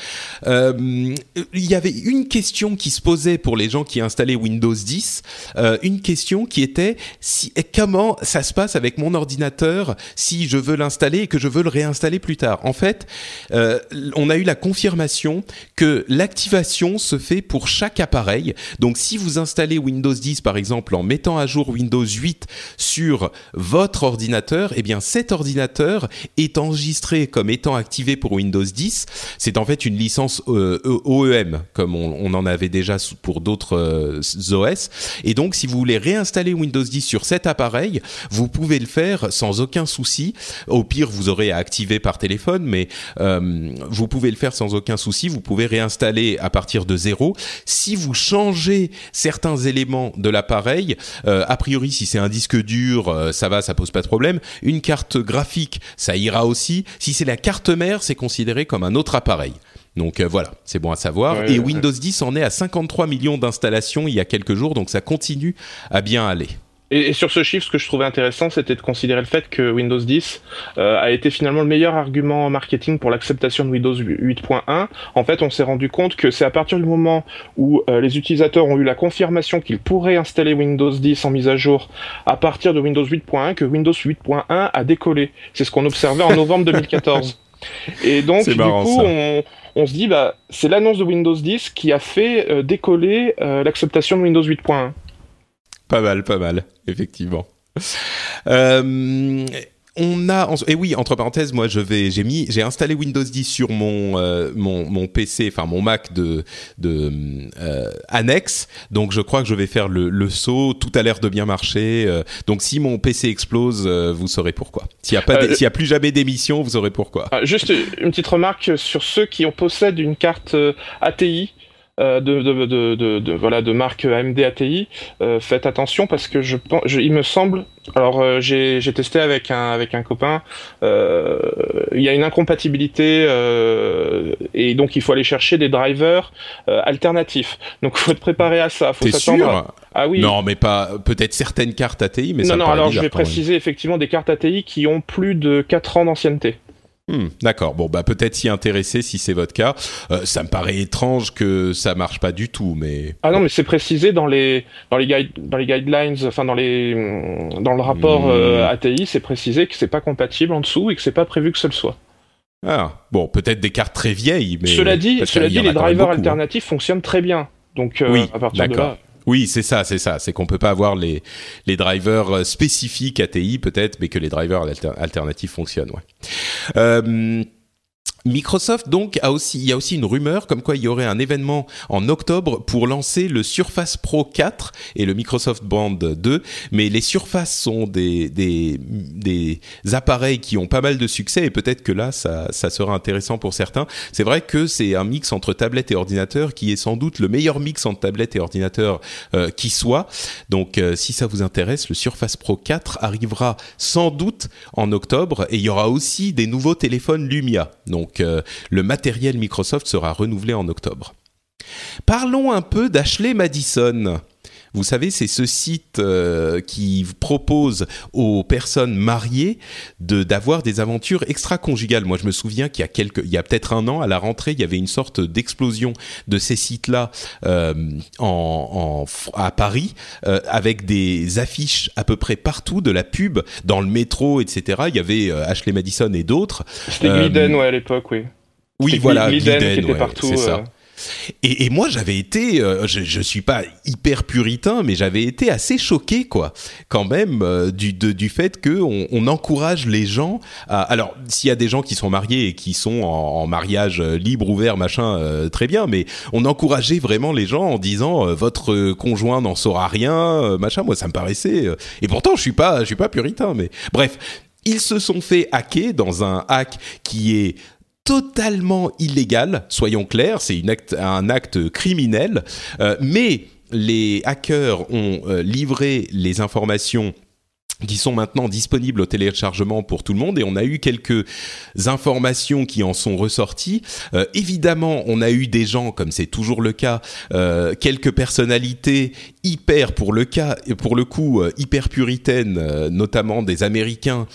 Euh, il y avait une question qui se posait pour les gens qui installaient Windows 10, euh, une question qui était si, comment ça se passe avec mon ordinateur si je veux l'installer et que je veux le réinstaller plus tard? En fait, on a eu la confirmation que l'activation se fait pour chaque appareil. Donc si vous installez Windows 10 par exemple en mettant à jour Windows 8 sur votre ordinateur, eh bien cet ordinateur est enregistré comme étant activé pour Windows 10, c'est en fait une licence euh, OEM, comme on, en avait déjà pour d'autres euh, OS. Et donc, si vous voulez réinstaller Windows 10 sur cet appareil, vous pouvez le faire sans aucun souci. Au pire, vous aurez à activer par téléphone, mais euh, vous pouvez le faire sans aucun souci. Vous pouvez réinstaller à partir de zéro. Si vous changez certains éléments de l'appareil, a priori, si c'est un disque dur, ça va, ça pose pas de problème. Une carte graphique, ça ira aussi. Si c'est la carte mère, c'est considéré comme un autre appareil. Donc euh, voilà, c'est bon à savoir. et Windows 10 en est à 53 millions d'installations il y a quelques jours, donc ça continue à bien aller. Et, sur ce chiffre, ce que je trouvais intéressant, c'était de considérer le fait que Windows 10 euh, a été finalement le meilleur argument marketing pour l'acceptation de Windows 8.1. En fait, on s'est rendu compte que c'est à partir du moment où euh, les utilisateurs ont eu la confirmation qu'ils pourraient installer Windows 10 en mise à jour à partir de Windows 8.1 que Windows 8.1 a décollé. C'est ce qu'on observait en novembre 2014. Et donc, du coup, on, on, se dit, bah, c'est l'annonce de Windows 10 qui a fait euh, décoller l'acceptation de Windows 8.1. Pas mal, pas mal, effectivement. Euh, on a et oui entre parenthèses moi je vais j'ai mis j'ai installé Windows 10 sur mon euh, mon, mon PC enfin mon Mac de de euh, annexe donc je crois que je vais faire le, le saut. Tout a l'air de bien marcher euh, donc si mon PC explose vous saurez pourquoi. S'il y a pas s'il y a plus jamais d'émission vous saurez pourquoi. Ah, juste une petite remarque sur ceux qui ont possèdent une carte ATI euh, de, de, voilà de marque AMD ATI, euh, faites attention parce que je, je il me semble, alors euh, j'ai testé avec un avec un copain, il y a une incompatibilité et donc il faut aller chercher des drivers alternatifs. Donc faut être préparé à ça. Faut s'attendre. Ah oui. Non, mais pas peut-être certaines cartes ATI, mais non, ça non. Alors je vais préciser effectivement des cartes ATI qui ont plus de 4 ans d'ancienneté. Hmm, d'accord. Bon, bah peut-être s'y intéresser si c'est votre cas. Euh, ça me paraît étrange que ça marche pas du tout, mais. Ah non, mais c'est précisé dans les dans les guide, dans les guidelines, enfin dans les dans le rapport hmm. euh, ATI, c'est précisé que c'est pas compatible en dessous et que c'est pas prévu que ce le soit. Ah bon, peut-être des cartes très vieilles, mais. Cela dit, cela dit, les drivers hein. alternatifs fonctionnent très bien. Donc euh, oui, à partir de là. Oui, c'est ça, c'est ça. C'est qu'on peut pas avoir les, les drivers euh, spécifiques ATI peut-être, mais que les drivers alternatifs fonctionnent. Euh, Microsoft donc a aussi, il y a aussi une rumeur comme quoi il y aurait un événement en octobre pour lancer le Surface Pro 4 et le Microsoft Band 2. Mais les Surface sont des, des, des appareils qui ont pas mal de succès et peut-être que là ça, ça sera intéressant pour certains. C'est vrai que c'est un mix entre tablette et ordinateur qui est sans doute le meilleur mix entre tablette et ordinateur euh, qui soit. Donc euh, si ça vous intéresse, le Surface Pro 4 arrivera sans doute en octobre et il y aura aussi des nouveaux téléphones Lumia. Donc le matériel Microsoft sera renouvelé en octobre. Parlons un peu d'Ashley Madison. Vous savez, c'est ce site euh, qui propose aux personnes mariées de d'avoir des aventures extra-conjugales. Moi, je me souviens qu'il y a quelques, il y a peut-être un an, à la rentrée, il y avait une sorte d'explosion de ces sites-là euh, en, à Paris, euh, avec des affiches à peu près partout, de la pub dans le métro, etc. Il y avait Ashley Madison et d'autres. C'était Glidden, ouais, à l'époque, oui. Oui, voilà, Glidden, qui était partout. C'est ça. Et, moi, j'avais été, euh, je, je suis pas hyper puritain, mais j'avais été assez choqué, quoi, quand même, euh, du, du fait que on, encourage les gens. Alors, s'il y a des gens qui sont mariés et qui sont en, en mariage euh, libre, ouvert, machin, très bien, mais on encourageait vraiment les gens en disant votre conjoint n'en saura rien, machin. Moi, ça me paraissait. et pourtant, je suis pas, je suis pas puritain, mais bref. Ils se sont fait hacker dans un hack qui est totalement illégal, soyons clairs, c'est un acte criminel, euh, mais les hackers ont euh, livré les informations qui sont maintenant disponibles au téléchargement pour tout le monde et on a eu quelques informations qui en sont ressorties. Euh, évidemment, on a eu des gens, comme c'est toujours le cas, quelques personnalités hyper, pour le cas, pour le coup, hyper puritaines, notamment des Américains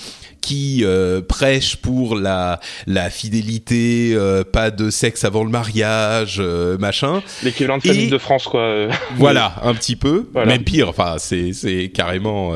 qui euh, prêchent pour la la fidélité, pas de sexe avant le mariage, machin. L'équivalent de famille de France, quoi. [LAUGHS] voilà, un petit peu. Voilà. Même pire. Enfin, c'est c'est carrément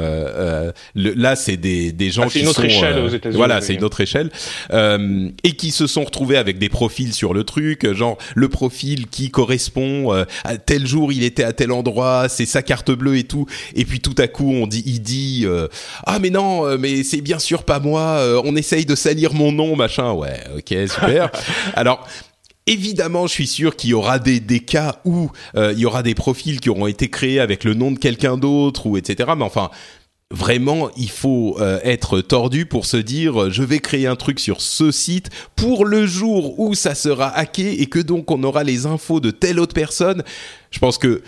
là, c'est des, des gens ah, qui une autre sont échelle aux États-Unis. voilà, c'est une autre échelle euh, et qui se sont retrouvés avec des profils sur le truc, genre le profil qui correspond euh, à tel jour il était à tel endroit, c'est sa carte bleue et tout, et puis tout à coup on dit, il dit euh, ah mais non, mais c'est bien sûr pas moi, on essaye de salir mon nom machin, ouais, ok super. [LAUGHS] Alors Évidemment, je suis sûr qu'il y aura des, des cas où euh, il y aura des profils qui auront été créés avec le nom de quelqu'un d'autre ou etc. Mais enfin, vraiment, il faut euh, être tordu pour se dire je vais créer un truc sur ce site pour le jour où ça sera hacké et que donc on aura les infos de telle autre personne. Je pense que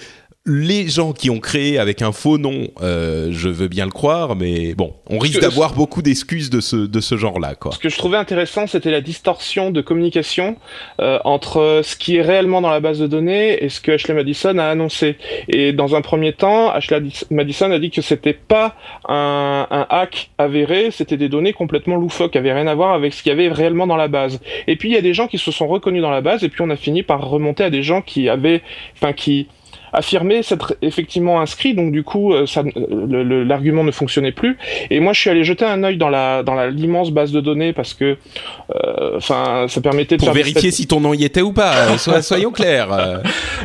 les gens qui ont créé avec un faux nom, euh, je veux bien le croire, mais bon, on risque d'avoir beaucoup d'excuses de ce, de ce genre-là. Quoi. Ce que je trouvais intéressant, c'était la distorsion de communication euh, entre ce qui est réellement dans la base de données et ce que Ashley Madison a annoncé. Et dans un premier temps, Ashley Madison a dit que c'était pas un, un hack avéré, c'était des données complètement loufoques, qui avaient rien à voir avec ce qu'il y avait réellement dans la base. Et puis il y a des gens qui se sont reconnus dans la base, et puis on a fini par remonter à des gens qui avaient, enfin qui affirmé s'être effectivement inscrit, donc du coup, euh, l'argument ne fonctionnait plus. Et moi, je suis allé jeter un œil dans la dans l'immense base de données parce que, euh, enfin, ça permettait de pour vérifier si ton nom y était ou pas. Euh, [LAUGHS] soyons clairs.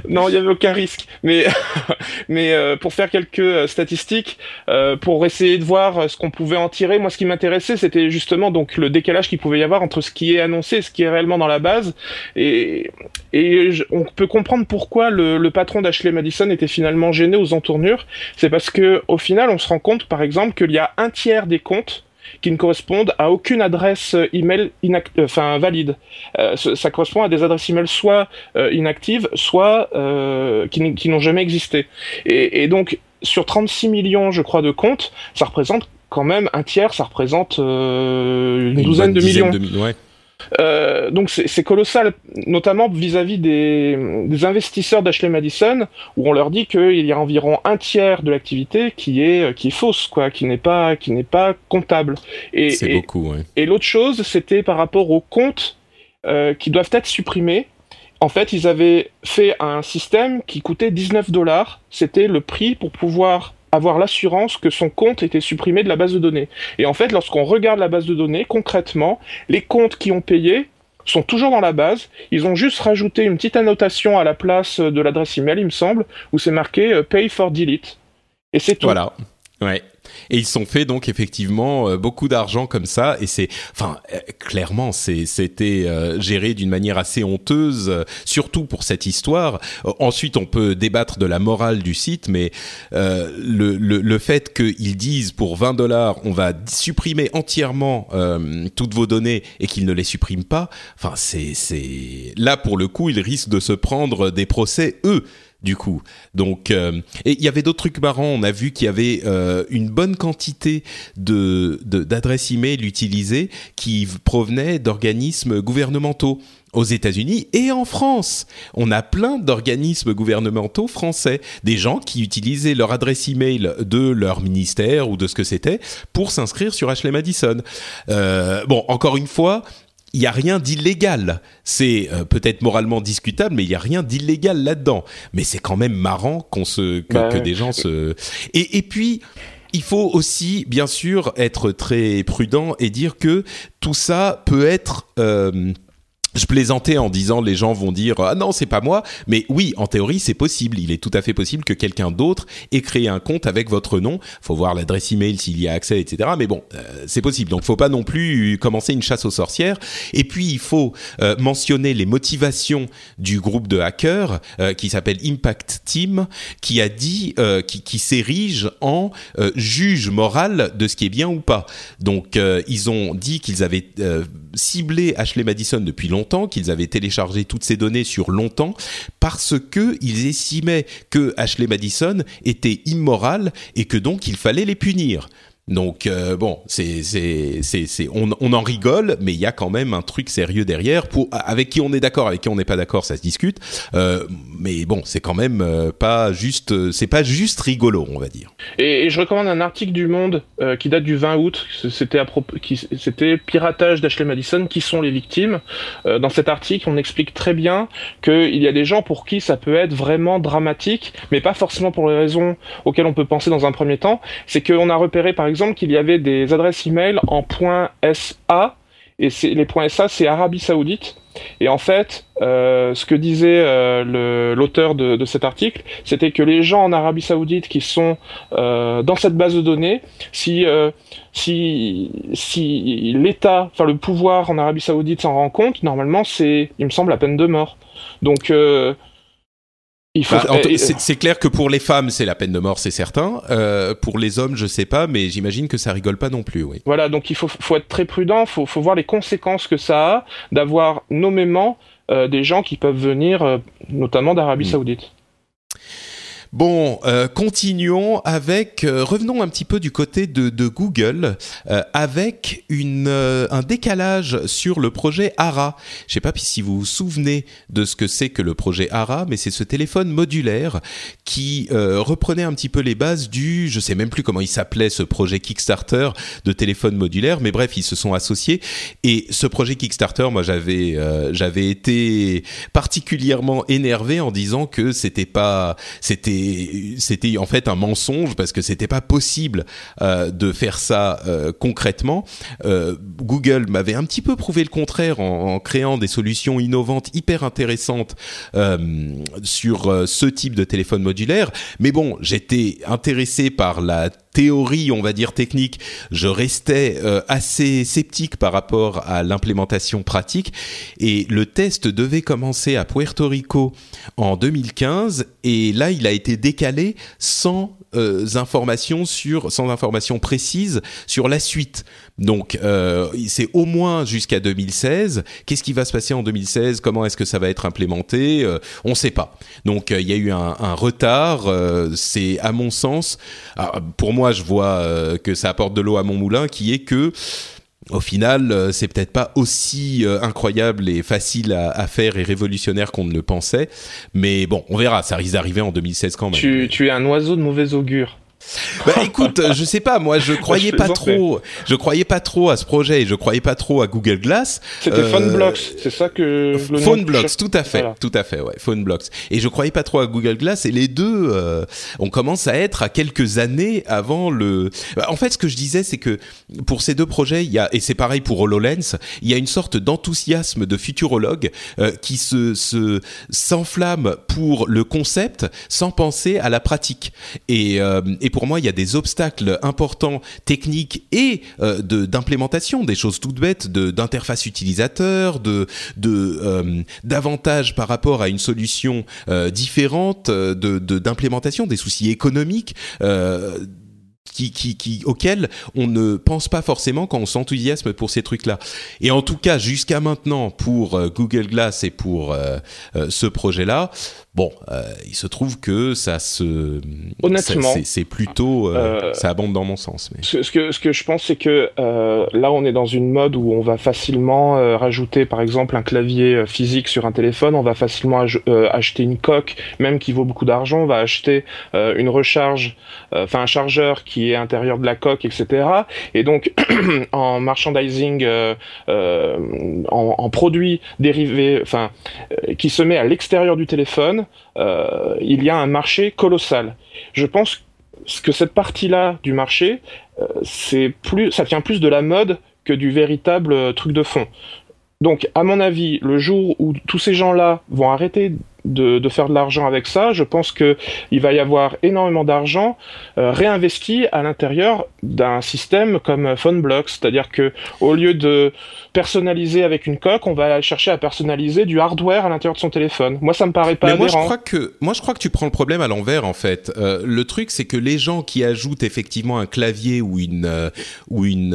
non, il y avait aucun risque. Mais [LAUGHS] mais pour faire quelques statistiques, pour essayer de voir ce qu'on pouvait en tirer, moi, ce qui m'intéressait, c'était justement donc le décalage qu'il pouvait y avoir entre ce qui est annoncé et ce qui est réellement dans la base. Et et on peut comprendre pourquoi le, le patron d'Ashley Madison était finalement gêné aux entournures, c'est parce que au final, on se rend compte, par exemple, qu'il y a un tiers des comptes qui ne correspondent à aucune adresse email euh, enfin valide. Euh, ça correspond à des adresses email soit euh, inactives, soit euh, qui, n'ont jamais existé. Et, et, donc sur 36 millions, je crois, de comptes, ça représente quand même un tiers, ça représente euh, une, une, douzaine de millions. De, ouais. Euh, donc c'est colossal, notamment vis-à-vis -vis des, des, investisseurs d'Ashley Madison, où on leur dit qu'il y a environ un tiers de l'activité qui est qui est fausse, quoi, qui n'est pas qui n'est pas comptable. Et c'est beaucoup. Ouais. Et l'autre chose, c'était par rapport aux comptes euh, qui doivent être supprimés. En fait, ils avaient fait un système qui coûtait 19 dollars. C'était le prix pour pouvoir avoir l'assurance que son compte était supprimé de la base de données. Et en fait, lorsqu'on regarde la base de données, concrètement, les comptes qui ont payé sont toujours dans la base. Ils ont juste rajouté une petite annotation à la place de l'adresse email, il me semble, où c'est marqué euh, Pay for Delete. Et c'est tout. Voilà. Ouais. Et ils sont fait donc effectivement euh, beaucoup d'argent comme ça. Et c'est enfin euh, clairement c'est c'était euh, géré d'une manière assez honteuse surtout pour cette histoire. Ensuite on peut débattre de la morale du site mais le, le, le fait qu'ils disent pour 20 dollars on va supprimer entièrement toutes vos données et qu'ils ne les suppriment pas enfin c'est c'est là pour le coup ils risquent de se prendre des procès eux du coup. Donc, euh, et il y avait d'autres trucs marrants. On a vu qu'il y avait euh, une bonne quantité de d'adresses email utilisées qui provenaient d'organismes gouvernementaux aux États-Unis et en France. On a plein d'organismes gouvernementaux français, des gens qui utilisaient leur adresse email de leur ministère ou de ce que c'était pour s'inscrire sur Ashley Madison. Euh, bon, encore une fois, il y a rien d'illégal. C'est euh, peut-être moralement discutable, mais il y a rien d'illégal là-dedans. Mais c'est quand même marrant qu'on se que, bah des gens se et, et puis il faut aussi, bien sûr, être très prudent et dire que tout ça peut être euh, je plaisantais en disant les gens vont dire ah non c'est pas moi. Mais oui en théorie c'est possible. Il est tout à fait possible que quelqu'un d'autre ait créé un compte avec votre nom. Faut voir l'adresse email s'il y a accès etc mais bon euh, c'est possible. Donc faut pas non plus commencer une chasse aux sorcières. Et puis il faut euh, mentionner les motivations du groupe de hackers euh, qui s'appelle Impact Team qui a dit qui, qui s'érige en juge moral de ce qui est bien ou pas. Donc ils ont dit qu'ils avaient ciblé Ashley Madison depuis longtemps qu'ils avaient téléchargé toutes ces données sur longtemps, parce que ils estimaient que Ashley Madison était immoral et que donc il fallait les punir. Donc euh, bon, c'est c'est c'est on, on en rigole, mais il y a quand même un truc sérieux derrière. Pour avec qui on est d'accord, avec qui on n'est pas d'accord, ça se discute. Euh, mais bon, c'est quand même euh, pas juste, c'est pas juste rigolo, on va dire. Et, je recommande un article du Monde qui date du 20 août. C'était à propos, c'était piratage d'Ashley Madison. Qui sont les victimes Dans cet article, on explique très bien qu'il y a des gens pour qui ça peut être vraiment dramatique, mais pas forcément pour les raisons auxquelles on peut penser dans un premier temps. C'est qu'on a repéré par exemple exemple qu'il y avait des adresses email en .sa et les .sa c'est Arabie Saoudite. Et en fait, euh, ce que disait euh, l'auteur de, cet article, c'était que les gens en Arabie Saoudite qui sont euh, dans cette base de données, si si si l'État, enfin le pouvoir en Arabie Saoudite s'en rend compte, normalement c'est, il me semble, la peine de mort. Donc bah, c'est clair que pour les femmes, c'est la peine de mort, c'est certain. Euh, pour les hommes, je sais pas, mais j'imagine que ça rigole pas non plus. Oui. Voilà, donc il faut, faut être très prudent. Faut, faut voir les conséquences que ça a d'avoir nommément euh, des gens qui peuvent venir, euh, notamment d'Arabie mm. Saoudite. Bon, euh, continuons avec, euh, revenons un petit peu du côté de, Google, euh, avec un décalage sur le projet ARA. Je sais pas si vous vous souvenez de ce que c'est que le projet ARA, mais c'est ce téléphone modulaire qui reprenait un petit peu les bases du, je sais même plus comment il s'appelait ce projet Kickstarter de téléphone modulaire, mais bref, ils se sont associés. Et ce projet Kickstarter, moi j'avais j'avais été particulièrement énervé en disant que c'était pas, c'était c'était en fait un mensonge parce que c'était pas possible euh, de faire ça euh, concrètement. Euh, Google m'avait un petit peu prouvé le contraire en, en, créant des solutions innovantes hyper intéressantes sur ce type de téléphone modulaire. Mais bon, j'étais intéressé par la théorie, on va dire technique, je restais assez sceptique par rapport à l'implémentation pratique. Et le test devait commencer à Puerto Rico en 2015, et là, il a été décalé sans euh, informations sur, sans informations précises sur la suite. Donc, euh, c'est au moins jusqu'à 2016. Qu'est-ce qui va se passer en 2016 Comment est-ce que ça va être implémenté? Euh, On ne sait pas. Donc, il y a eu un, retard. c'est, à mon sens, ah, pour moi, je vois que ça apporte de l'eau à mon moulin, qui est que au final, euh, c'est peut-être pas aussi euh, incroyable et facile à, faire et révolutionnaire qu'on ne le pensait. Mais bon, on verra, ça risque d'arriver en 2016 quand même. Tu, tu es un oiseau de mauvais augure. Bah écoute, euh, je sais pas, moi je [LAUGHS] croyais pas trop, je croyais pas trop à ce projet et je croyais pas trop à Google Glass. C'était euh, PhoneBlocks, c'est ça que PhoneBlocks, tout à fait, tout à fait, ouais, PhoneBlocks. Et je croyais pas trop à Google Glass et les deux, euh, on commence à être à quelques années avant le. Bah, en fait, ce que je disais, c'est que pour ces deux projets, il y a et c'est pareil pour Hololens, il y a une sorte d'enthousiasme de futurologues euh, qui se se s'enflamme pour le concept sans penser à la pratique. Et, et pour moi, il y a des obstacles importants techniques et euh, de d'implémentation, des choses toutes bêtes, de d'interface utilisateur, de de euh, d'avantages par rapport à une solution euh, différente, de d'implémentation, des soucis économiques. Qui, qui, qui, auxquels on ne pense pas forcément quand on s'enthousiasme pour ces trucs-là. Et en tout cas, jusqu'à maintenant, pour Google Glass et pour ce projet-là, Bon, euh, il se trouve que ça se. Honnêtement. C'est plutôt. Euh, euh, ça abonde dans mon sens. Mais... Ce, que, ce que je pense, c'est que là, on est dans une mode où on va facilement rajouter, par exemple, un clavier physique sur un téléphone. On va facilement acheter une coque, même qui vaut beaucoup d'argent. On va acheter une recharge, enfin, un chargeur qui est à l'intérieur de la coque, etc. Et donc, [CLEARS THROAT] en merchandising, en, en produits dérivés, enfin, qui se met à l'extérieur du téléphone, euh, il y a un marché colossal. Je pense que cette partie-là du marché, euh, c'est plus, ça tient plus de la mode que du véritable euh, truc de fond. Donc, à mon avis, le jour où tous ces gens-là vont arrêter de, faire de l'argent avec ça, je pense que il va y avoir énormément d'argent euh, réinvesti à l'intérieur d'un système comme PhoneBlocks, c'est-à-dire que au lieu de personnaliser avec une coque, on va chercher à personnaliser du hardware à l'intérieur de son téléphone. Moi, ça me paraît pas Mais moi, je crois que moi, je crois que tu prends le problème à l'envers en fait. Euh, le truc, c'est que les gens qui ajoutent effectivement un clavier ou une euh, ou une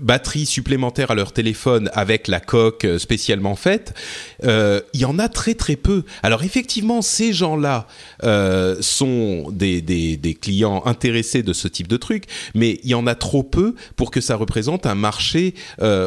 batterie supplémentaire à leur téléphone avec la coque euh, spécialement faite, euh, il y en a très très peu. Alors effectivement, ces gens-là euh, sont des, des, clients intéressés de ce type de truc, mais il y en a trop peu pour que ça représente un marché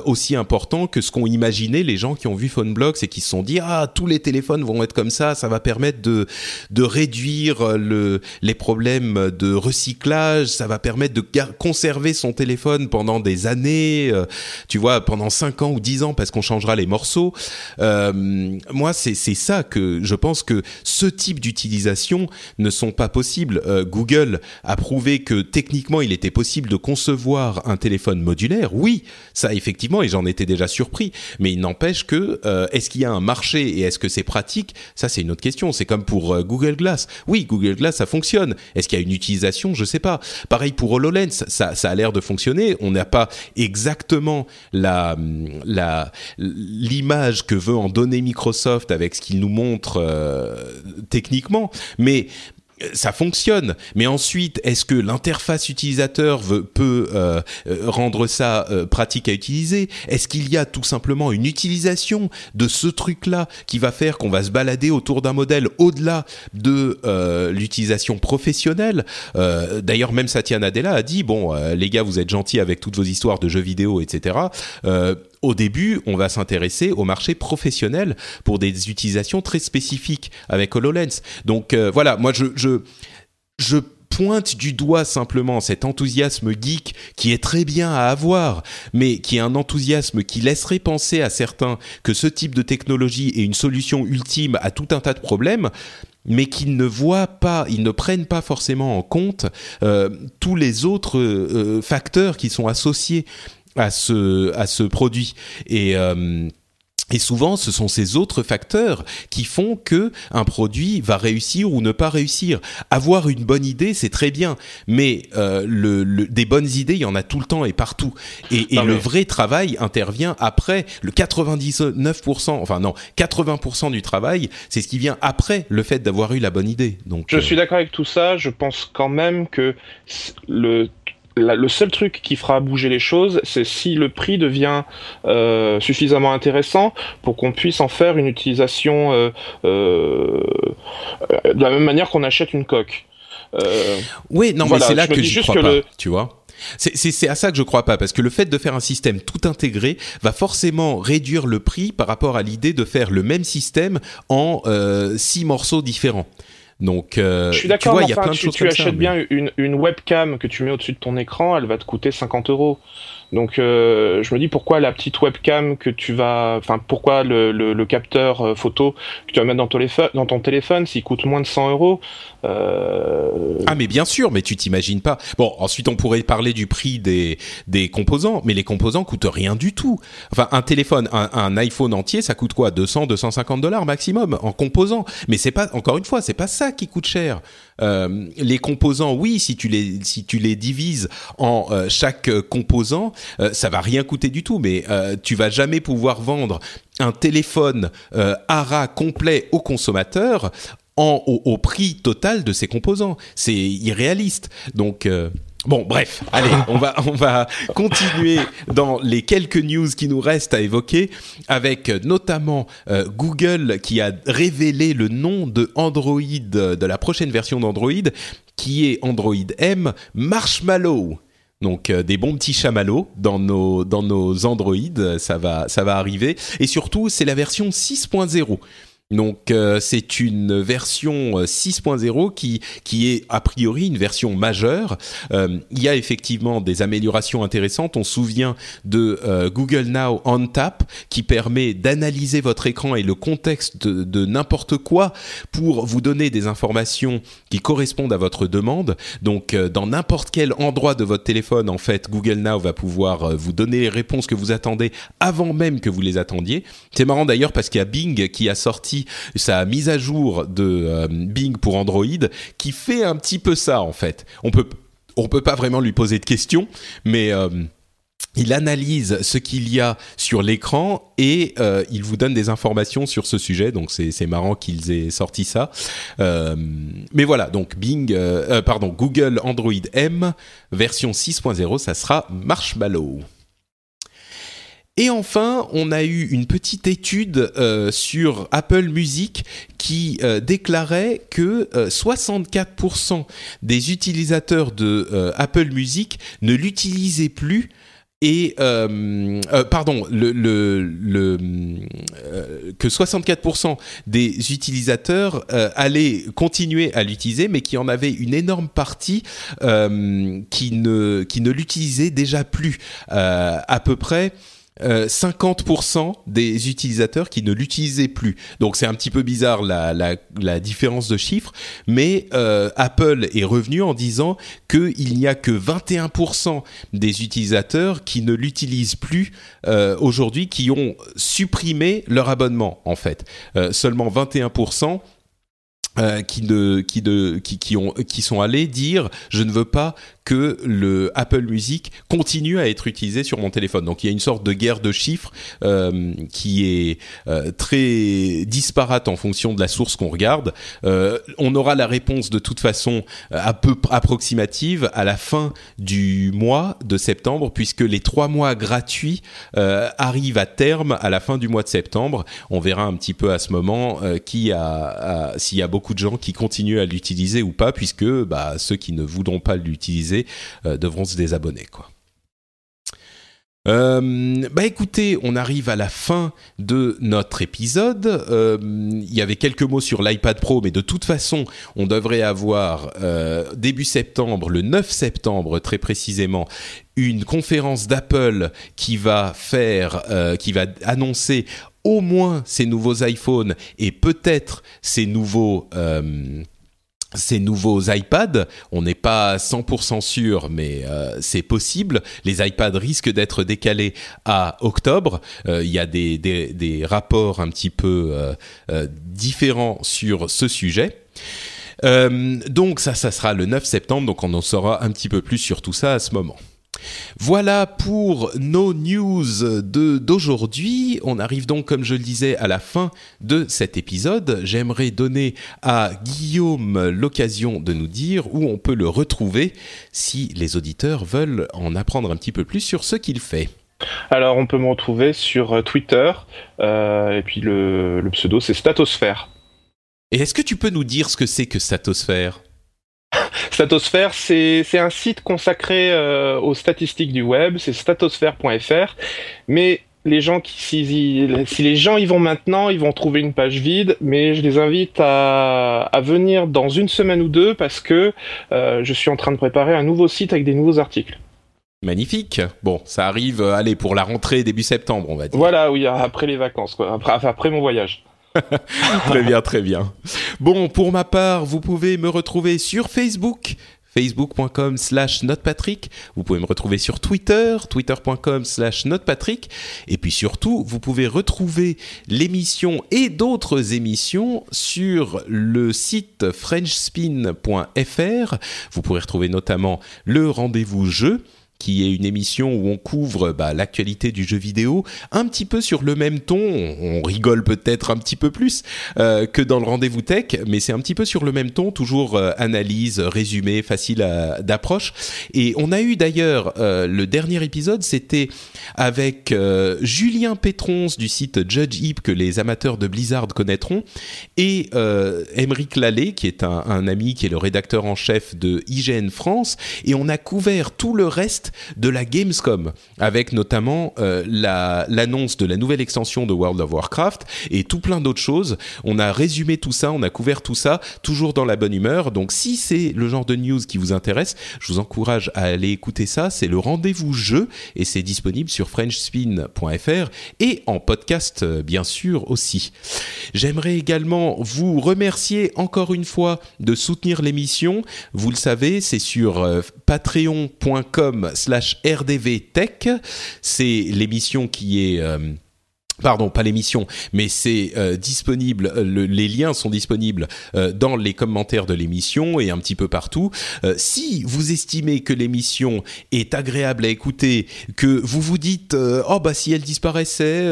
aussi important que ce qu'ont imaginé les gens qui ont vu PhoneBlocks et qui se sont dit ah tous les téléphones vont être comme ça, ça va permettre de de réduire le les problèmes de recyclage, ça va permettre de conserver son téléphone pendant des années euh, tu vois, pendant 5 ans ou 10 ans parce qu'on changera les morceaux. Euh, moi, c'est ça que je pense que ce type d'utilisation ne sont pas possibles. Euh, Google a prouvé que techniquement, il était possible de concevoir un téléphone modulaire. Oui, ça effectivement, et j'en étais déjà surpris. Mais il n'empêche que est-ce qu'il y a un marché et est-ce que c'est pratique? Ça, c'est une autre question. C'est comme pour Google Glass. Oui, Google Glass, ça fonctionne. Est-ce qu'il y a une utilisation? Je sais pas. Pareil pour HoloLens, ça, ça a l'air de fonctionner. On n'a pas exactement la la l'image que veut en donner Microsoft avec ce qu'il nous montre euh, techniquement, mais ça fonctionne. Mais ensuite, est-ce que l'interface utilisateur veut, peut euh, euh, rendre ça euh, pratique à utiliser? Est-ce qu'il y a tout simplement une utilisation de ce truc-là qui va faire qu'on va se balader autour d'un modèle au-delà de l'utilisation professionnelle? D'ailleurs, même Satya Nadella a dit bon, les gars, vous êtes gentils avec toutes vos histoires de jeux vidéo, etc au début, on va s'intéresser au marché professionnel pour des utilisations très spécifiques avec HoloLens. Donc euh, voilà, moi je, je, je pointe du doigt simplement cet enthousiasme geek qui est très bien à avoir, mais qui est un enthousiasme qui laisserait penser à certains que ce type de technologie est une solution ultime à tout un tas de problèmes mais qui ne voient pas, ils ne prennent pas forcément en compte euh, tous les autres euh, facteurs qui sont associés à ce à ce produit et euh, et souvent, ce sont ces autres facteurs qui font que un produit va réussir ou ne pas réussir. Avoir une bonne idée, c'est très bien, mais euh, le, des bonnes idées, il y en a tout le temps et partout. Et, et le vrai travail intervient après. Le 99%, enfin non, 80% du travail, c'est ce qui vient après le fait d'avoir eu la bonne idée. Donc, je suis d'accord avec tout ça. Je pense quand même que le le seul truc qui fera bouger les choses, c'est si le prix devient euh, suffisamment intéressant pour qu'on puisse en faire une utilisation euh, euh, de la même manière qu'on achète une coque. oui, non, mais c'est là que je crois pas, tu vois. C'est à ça que je crois pas, parce que le fait de faire un système tout intégré va forcément réduire le prix par rapport à l'idée de faire le même système en six morceaux différents. Donc, euh, je suis d'accord, tu, tu achètes bien une, une, webcam que tu mets au-dessus de ton écran, elle va te coûter 50 euros. Donc euh, je me dis pourquoi la petite webcam que tu vas, enfin pourquoi le, capteur euh, photo que tu vas mettre dans ton téléphone, s'il coûte moins de 100 euros. Euh... Ah mais bien sûr, mais tu t'imagines pas. Bon, ensuite on pourrait parler du prix des des composants, mais les composants coûtent rien du tout. Enfin un téléphone, un, un iPhone entier, ça coûte quoi? 200, 250 dollars maximum en composants. Mais c'est pas encore une fois, c'est pas ça qui coûte cher. Euh, les composants, oui, si tu les si tu les divises en euh, chaque composant, euh, ça va rien coûter du tout. Mais tu vas jamais pouvoir vendre un téléphone ARA complet au consommateur en, au, prix total de ses composants. C'est irréaliste. Donc Bon, bref, allez, on va on va continuer dans les quelques news qui nous restent à évoquer, avec notamment euh, Google qui a révélé le nom de Android de la prochaine version d'Android, qui est Android M Marshmallow. Donc euh, des bons petits chamallows dans nos dans nos ça va ça va arriver, et surtout c'est la version 6.0. Donc euh, c'est une version 6.0 euh, qui qui est a priori une version majeure. Euh, il y a effectivement des améliorations intéressantes. On se souvient de Google Now on Tap qui permet d'analyser votre écran et le contexte de, de n'importe quoi pour vous donner des informations qui correspondent à votre demande. Donc dans n'importe quel endroit de votre téléphone, en fait, Google Now va pouvoir vous donner les réponses que vous attendez avant même que vous les attendiez. C'est marrant d'ailleurs parce qu'il y a Bing qui a sorti sa mise à jour de euh, Bing pour Android qui fait un petit peu ça en fait. On peut on peut pas vraiment lui poser de questions, mais euh, il analyse ce qu'il y a sur l'écran et euh, il vous donne des informations sur ce sujet. Donc c'est marrant qu'ils aient sorti ça. mais voilà, donc Bing, pardon, Google Android M version 6.0, ça sera Marshmallow. Et enfin, on a eu une petite étude euh, sur Apple Music qui euh, déclarait que 64% euh, des utilisateurs de Apple Music ne l'utilisaient plus et pardon que 64% des utilisateurs allaient continuer à l'utiliser mais qui en avait une énorme partie qui ne qui ne l'utilisaient déjà plus à peu près 50% euh, des utilisateurs qui ne l'utilisaient plus. Donc c'est un petit peu bizarre la, différence de chiffres, mais euh, Apple est revenu en disant qu'il n'y a que 21% des utilisateurs qui ne l'utilisent plus euh, aujourd'hui, qui ont supprimé leur abonnement en fait. seulement 21% euh, qui, de, qui, de, qui, qui, ont, qui sont allés dire je ne veux pas que le Apple Music continue à être utilisé sur mon téléphone. Donc il y a une sorte de guerre de chiffres euh, qui est euh, très disparate en fonction de la source qu'on regarde. Euh, on aura la réponse de toute façon à peu approximative à la fin du mois de septembre, puisque les trois mois gratuits arrivent à terme à la fin du mois de septembre. On verra un petit peu à ce moment qui a, s'il y a beaucoup de gens qui continuent à l'utiliser ou pas, puisque bah, ceux qui ne voudront pas l'utiliser euh, devront se désabonner. Quoi. Euh, bah écoutez, on arrive à la fin de notre épisode. Euh, il y avait quelques mots sur l'iPad Pro, mais de toute façon, on devrait avoir début septembre, le 9 septembre très précisément, une conférence d'Apple qui va faire, qui va annoncer au moins ces nouveaux iPhones et peut-être ces nouveaux ces nouveaux iPads, on n'est pas 100% sûr, mais euh, c'est possible. Les iPads risquent d'être décalés à octobre. Euh, il y a des, des, des, rapports un petit peu différents sur ce sujet. donc ça, ça sera le 9 septembre, donc on en saura un petit peu plus sur tout ça à ce moment. Voilà pour nos news d'aujourd'hui. On arrive donc, comme je le disais, à la fin de cet épisode. J'aimerais donner à Guillaume l'occasion de nous dire où on peut le retrouver si les auditeurs veulent en apprendre un petit peu plus sur ce qu'il fait. Alors, on peut me retrouver sur euh, Twitter, euh, et puis le, le pseudo c'est Statosphère. Et est-ce que tu peux nous dire ce que c'est que Statosphère Statosphère, c'est un site consacré euh, aux statistiques du web, c'est statosphère.fr, mais les gens qui si, si, les gens y vont maintenant, ils vont trouver une page vide, mais je les invite à, à venir dans une semaine ou deux parce que euh, je suis en train de préparer un nouveau site avec des nouveaux articles. Magnifique. Bon, ça arrive, euh, allez, pour la rentrée début septembre, on va dire. Voilà, oui, après les vacances, quoi. Après, après mon voyage. [LAUGHS] très bien, très bien. Bon, pour ma part, vous pouvez me retrouver sur Facebook facebook.com slash notepatrick. Vous pouvez me retrouver sur Twitter, twitter.com slash notepatrick. Et puis surtout, vous pouvez retrouver l'émission et d'autres émissions sur le site frenchspin.fr. Vous pourrez retrouver notamment le rendez-vous jeu qui est une émission où on couvre bah, l'actualité du jeu vidéo, un petit peu sur le même ton. On rigole peut-être un petit peu plus euh, que dans le rendez-vous tech, mais c'est un petit peu sur le même ton, toujours euh, analyse, résumé, facile d'approche. Et on a eu d'ailleurs euh, le dernier épisode, c'était avec Julien Pétrons du site Judge Heap que les amateurs de Blizzard connaîtront, et Émeric Lallet qui est un, un ami qui est le rédacteur en chef de IGN France, et on a couvert tout le reste de la Gamescom, avec notamment euh, l'annonce de la nouvelle extension de World of Warcraft et tout plein d'autres choses. On a résumé tout ça, on a couvert tout ça, toujours dans la bonne humeur. Donc si c'est le genre de news qui vous intéresse, je vous encourage à aller écouter ça. C'est le rendez-vous jeu et c'est disponible sur frenchspin.fr et en podcast euh, bien sûr aussi. J'aimerais également vous remercier encore une fois de soutenir l'émission. Vous le savez, c'est sur euh, patreon.com slash rdvtech. C'est l'émission qui est... Euh, pardon, pas l'émission, mais c'est euh, disponible, euh, les liens sont disponibles euh, dans les commentaires de l'émission et un petit peu partout. si vous estimez que l'émission est agréable à écouter, que vous vous dites oh bah si elle disparaissait,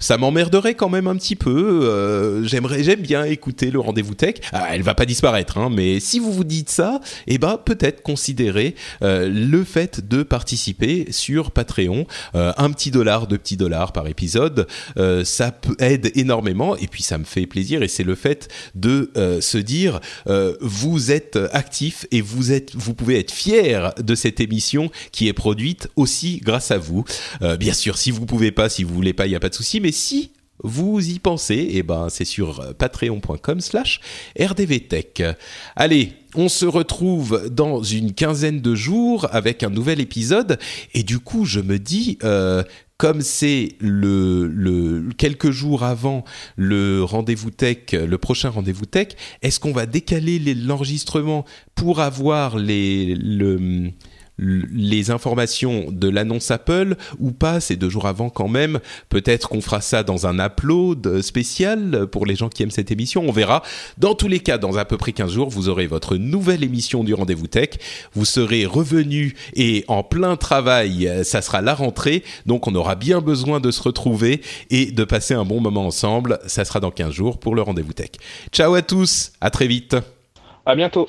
ça m'emmerderait quand même un petit peu. J'aimerais, j'aime bien écouter le rendez-vous tech. Ah, elle va pas disparaître, hein, mais si vous vous dites ça, eh ben peut-être considérer le fait de participer sur Patreon, un petit dollar, deux petits dollars par épisode. Euh, ça aide énormément et puis ça me fait plaisir et c'est le fait de euh, se dire euh, vous êtes actif et vous pouvez être fier de cette émission qui est produite aussi grâce à vous. bien sûr, si vous pouvez pas, si vous voulez pas, il y a pas de souci, mais si vous y pensez, eh ben c'est sur patreon.com slash rdvtech. Allez, on se retrouve dans une quinzaine de jours avec un nouvel épisode et du coup je me dis comme c'est le, quelques jours avant le rendez-vous tech, le prochain rendez-vous tech, est-ce qu'on va décaler l'enregistrement pour avoir les, le, les informations de l'annonce Apple ou pas, c'est deux jours avant quand même. Peut-être qu'on fera ça dans un upload spécial pour les gens qui aiment cette émission, on verra. Dans tous les cas, dans à peu près 15 jours, vous aurez votre nouvelle émission du Rendez-vous Tech. Vous serez revenu et en plein travail, ça sera la rentrée, donc on aura bien besoin de se retrouver et de passer un bon moment ensemble. Ça sera dans 15 jours pour le Rendez-vous Tech. Ciao à tous, à très vite. À bientôt.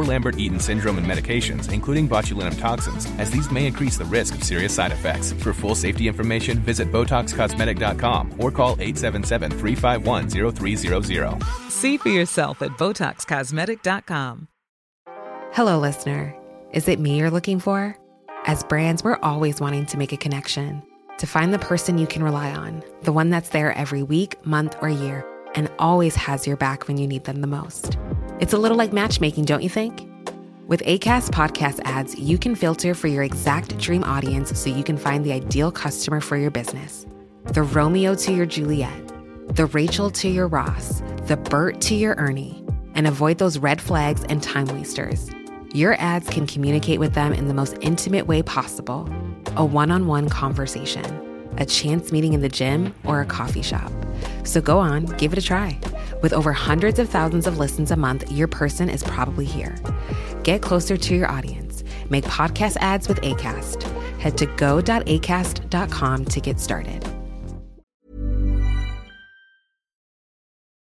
Lambert Eaton syndrome and medications, including botulinum toxins, as these may increase the risk of serious side effects. For full safety information, visit BotoxCosmetic.com or call 877 351 0300. See for yourself at BotoxCosmetic.com. Hello, listener. Is it me you're looking for? As brands, we're always wanting to make a connection to find the person you can rely on, the one that's there every week, month, or year, and always has your back when you need them the most. It's a little like matchmaking, don't you think? With ACAST podcast ads, you can filter for your exact dream audience so you can find the ideal customer for your business. The Romeo to your Juliet, the Rachel to your Ross, the Bert to your Ernie, and avoid those red flags and time wasters. Your ads can communicate with them in the most intimate way possible a one on one conversation, a chance meeting in the gym, or a coffee shop. So go on, give it a try. With over hundreds of thousands of listens a month, your person is probably here. Get closer to your audience. Make podcast ads with ACAST. Head to go.acast.com to get started.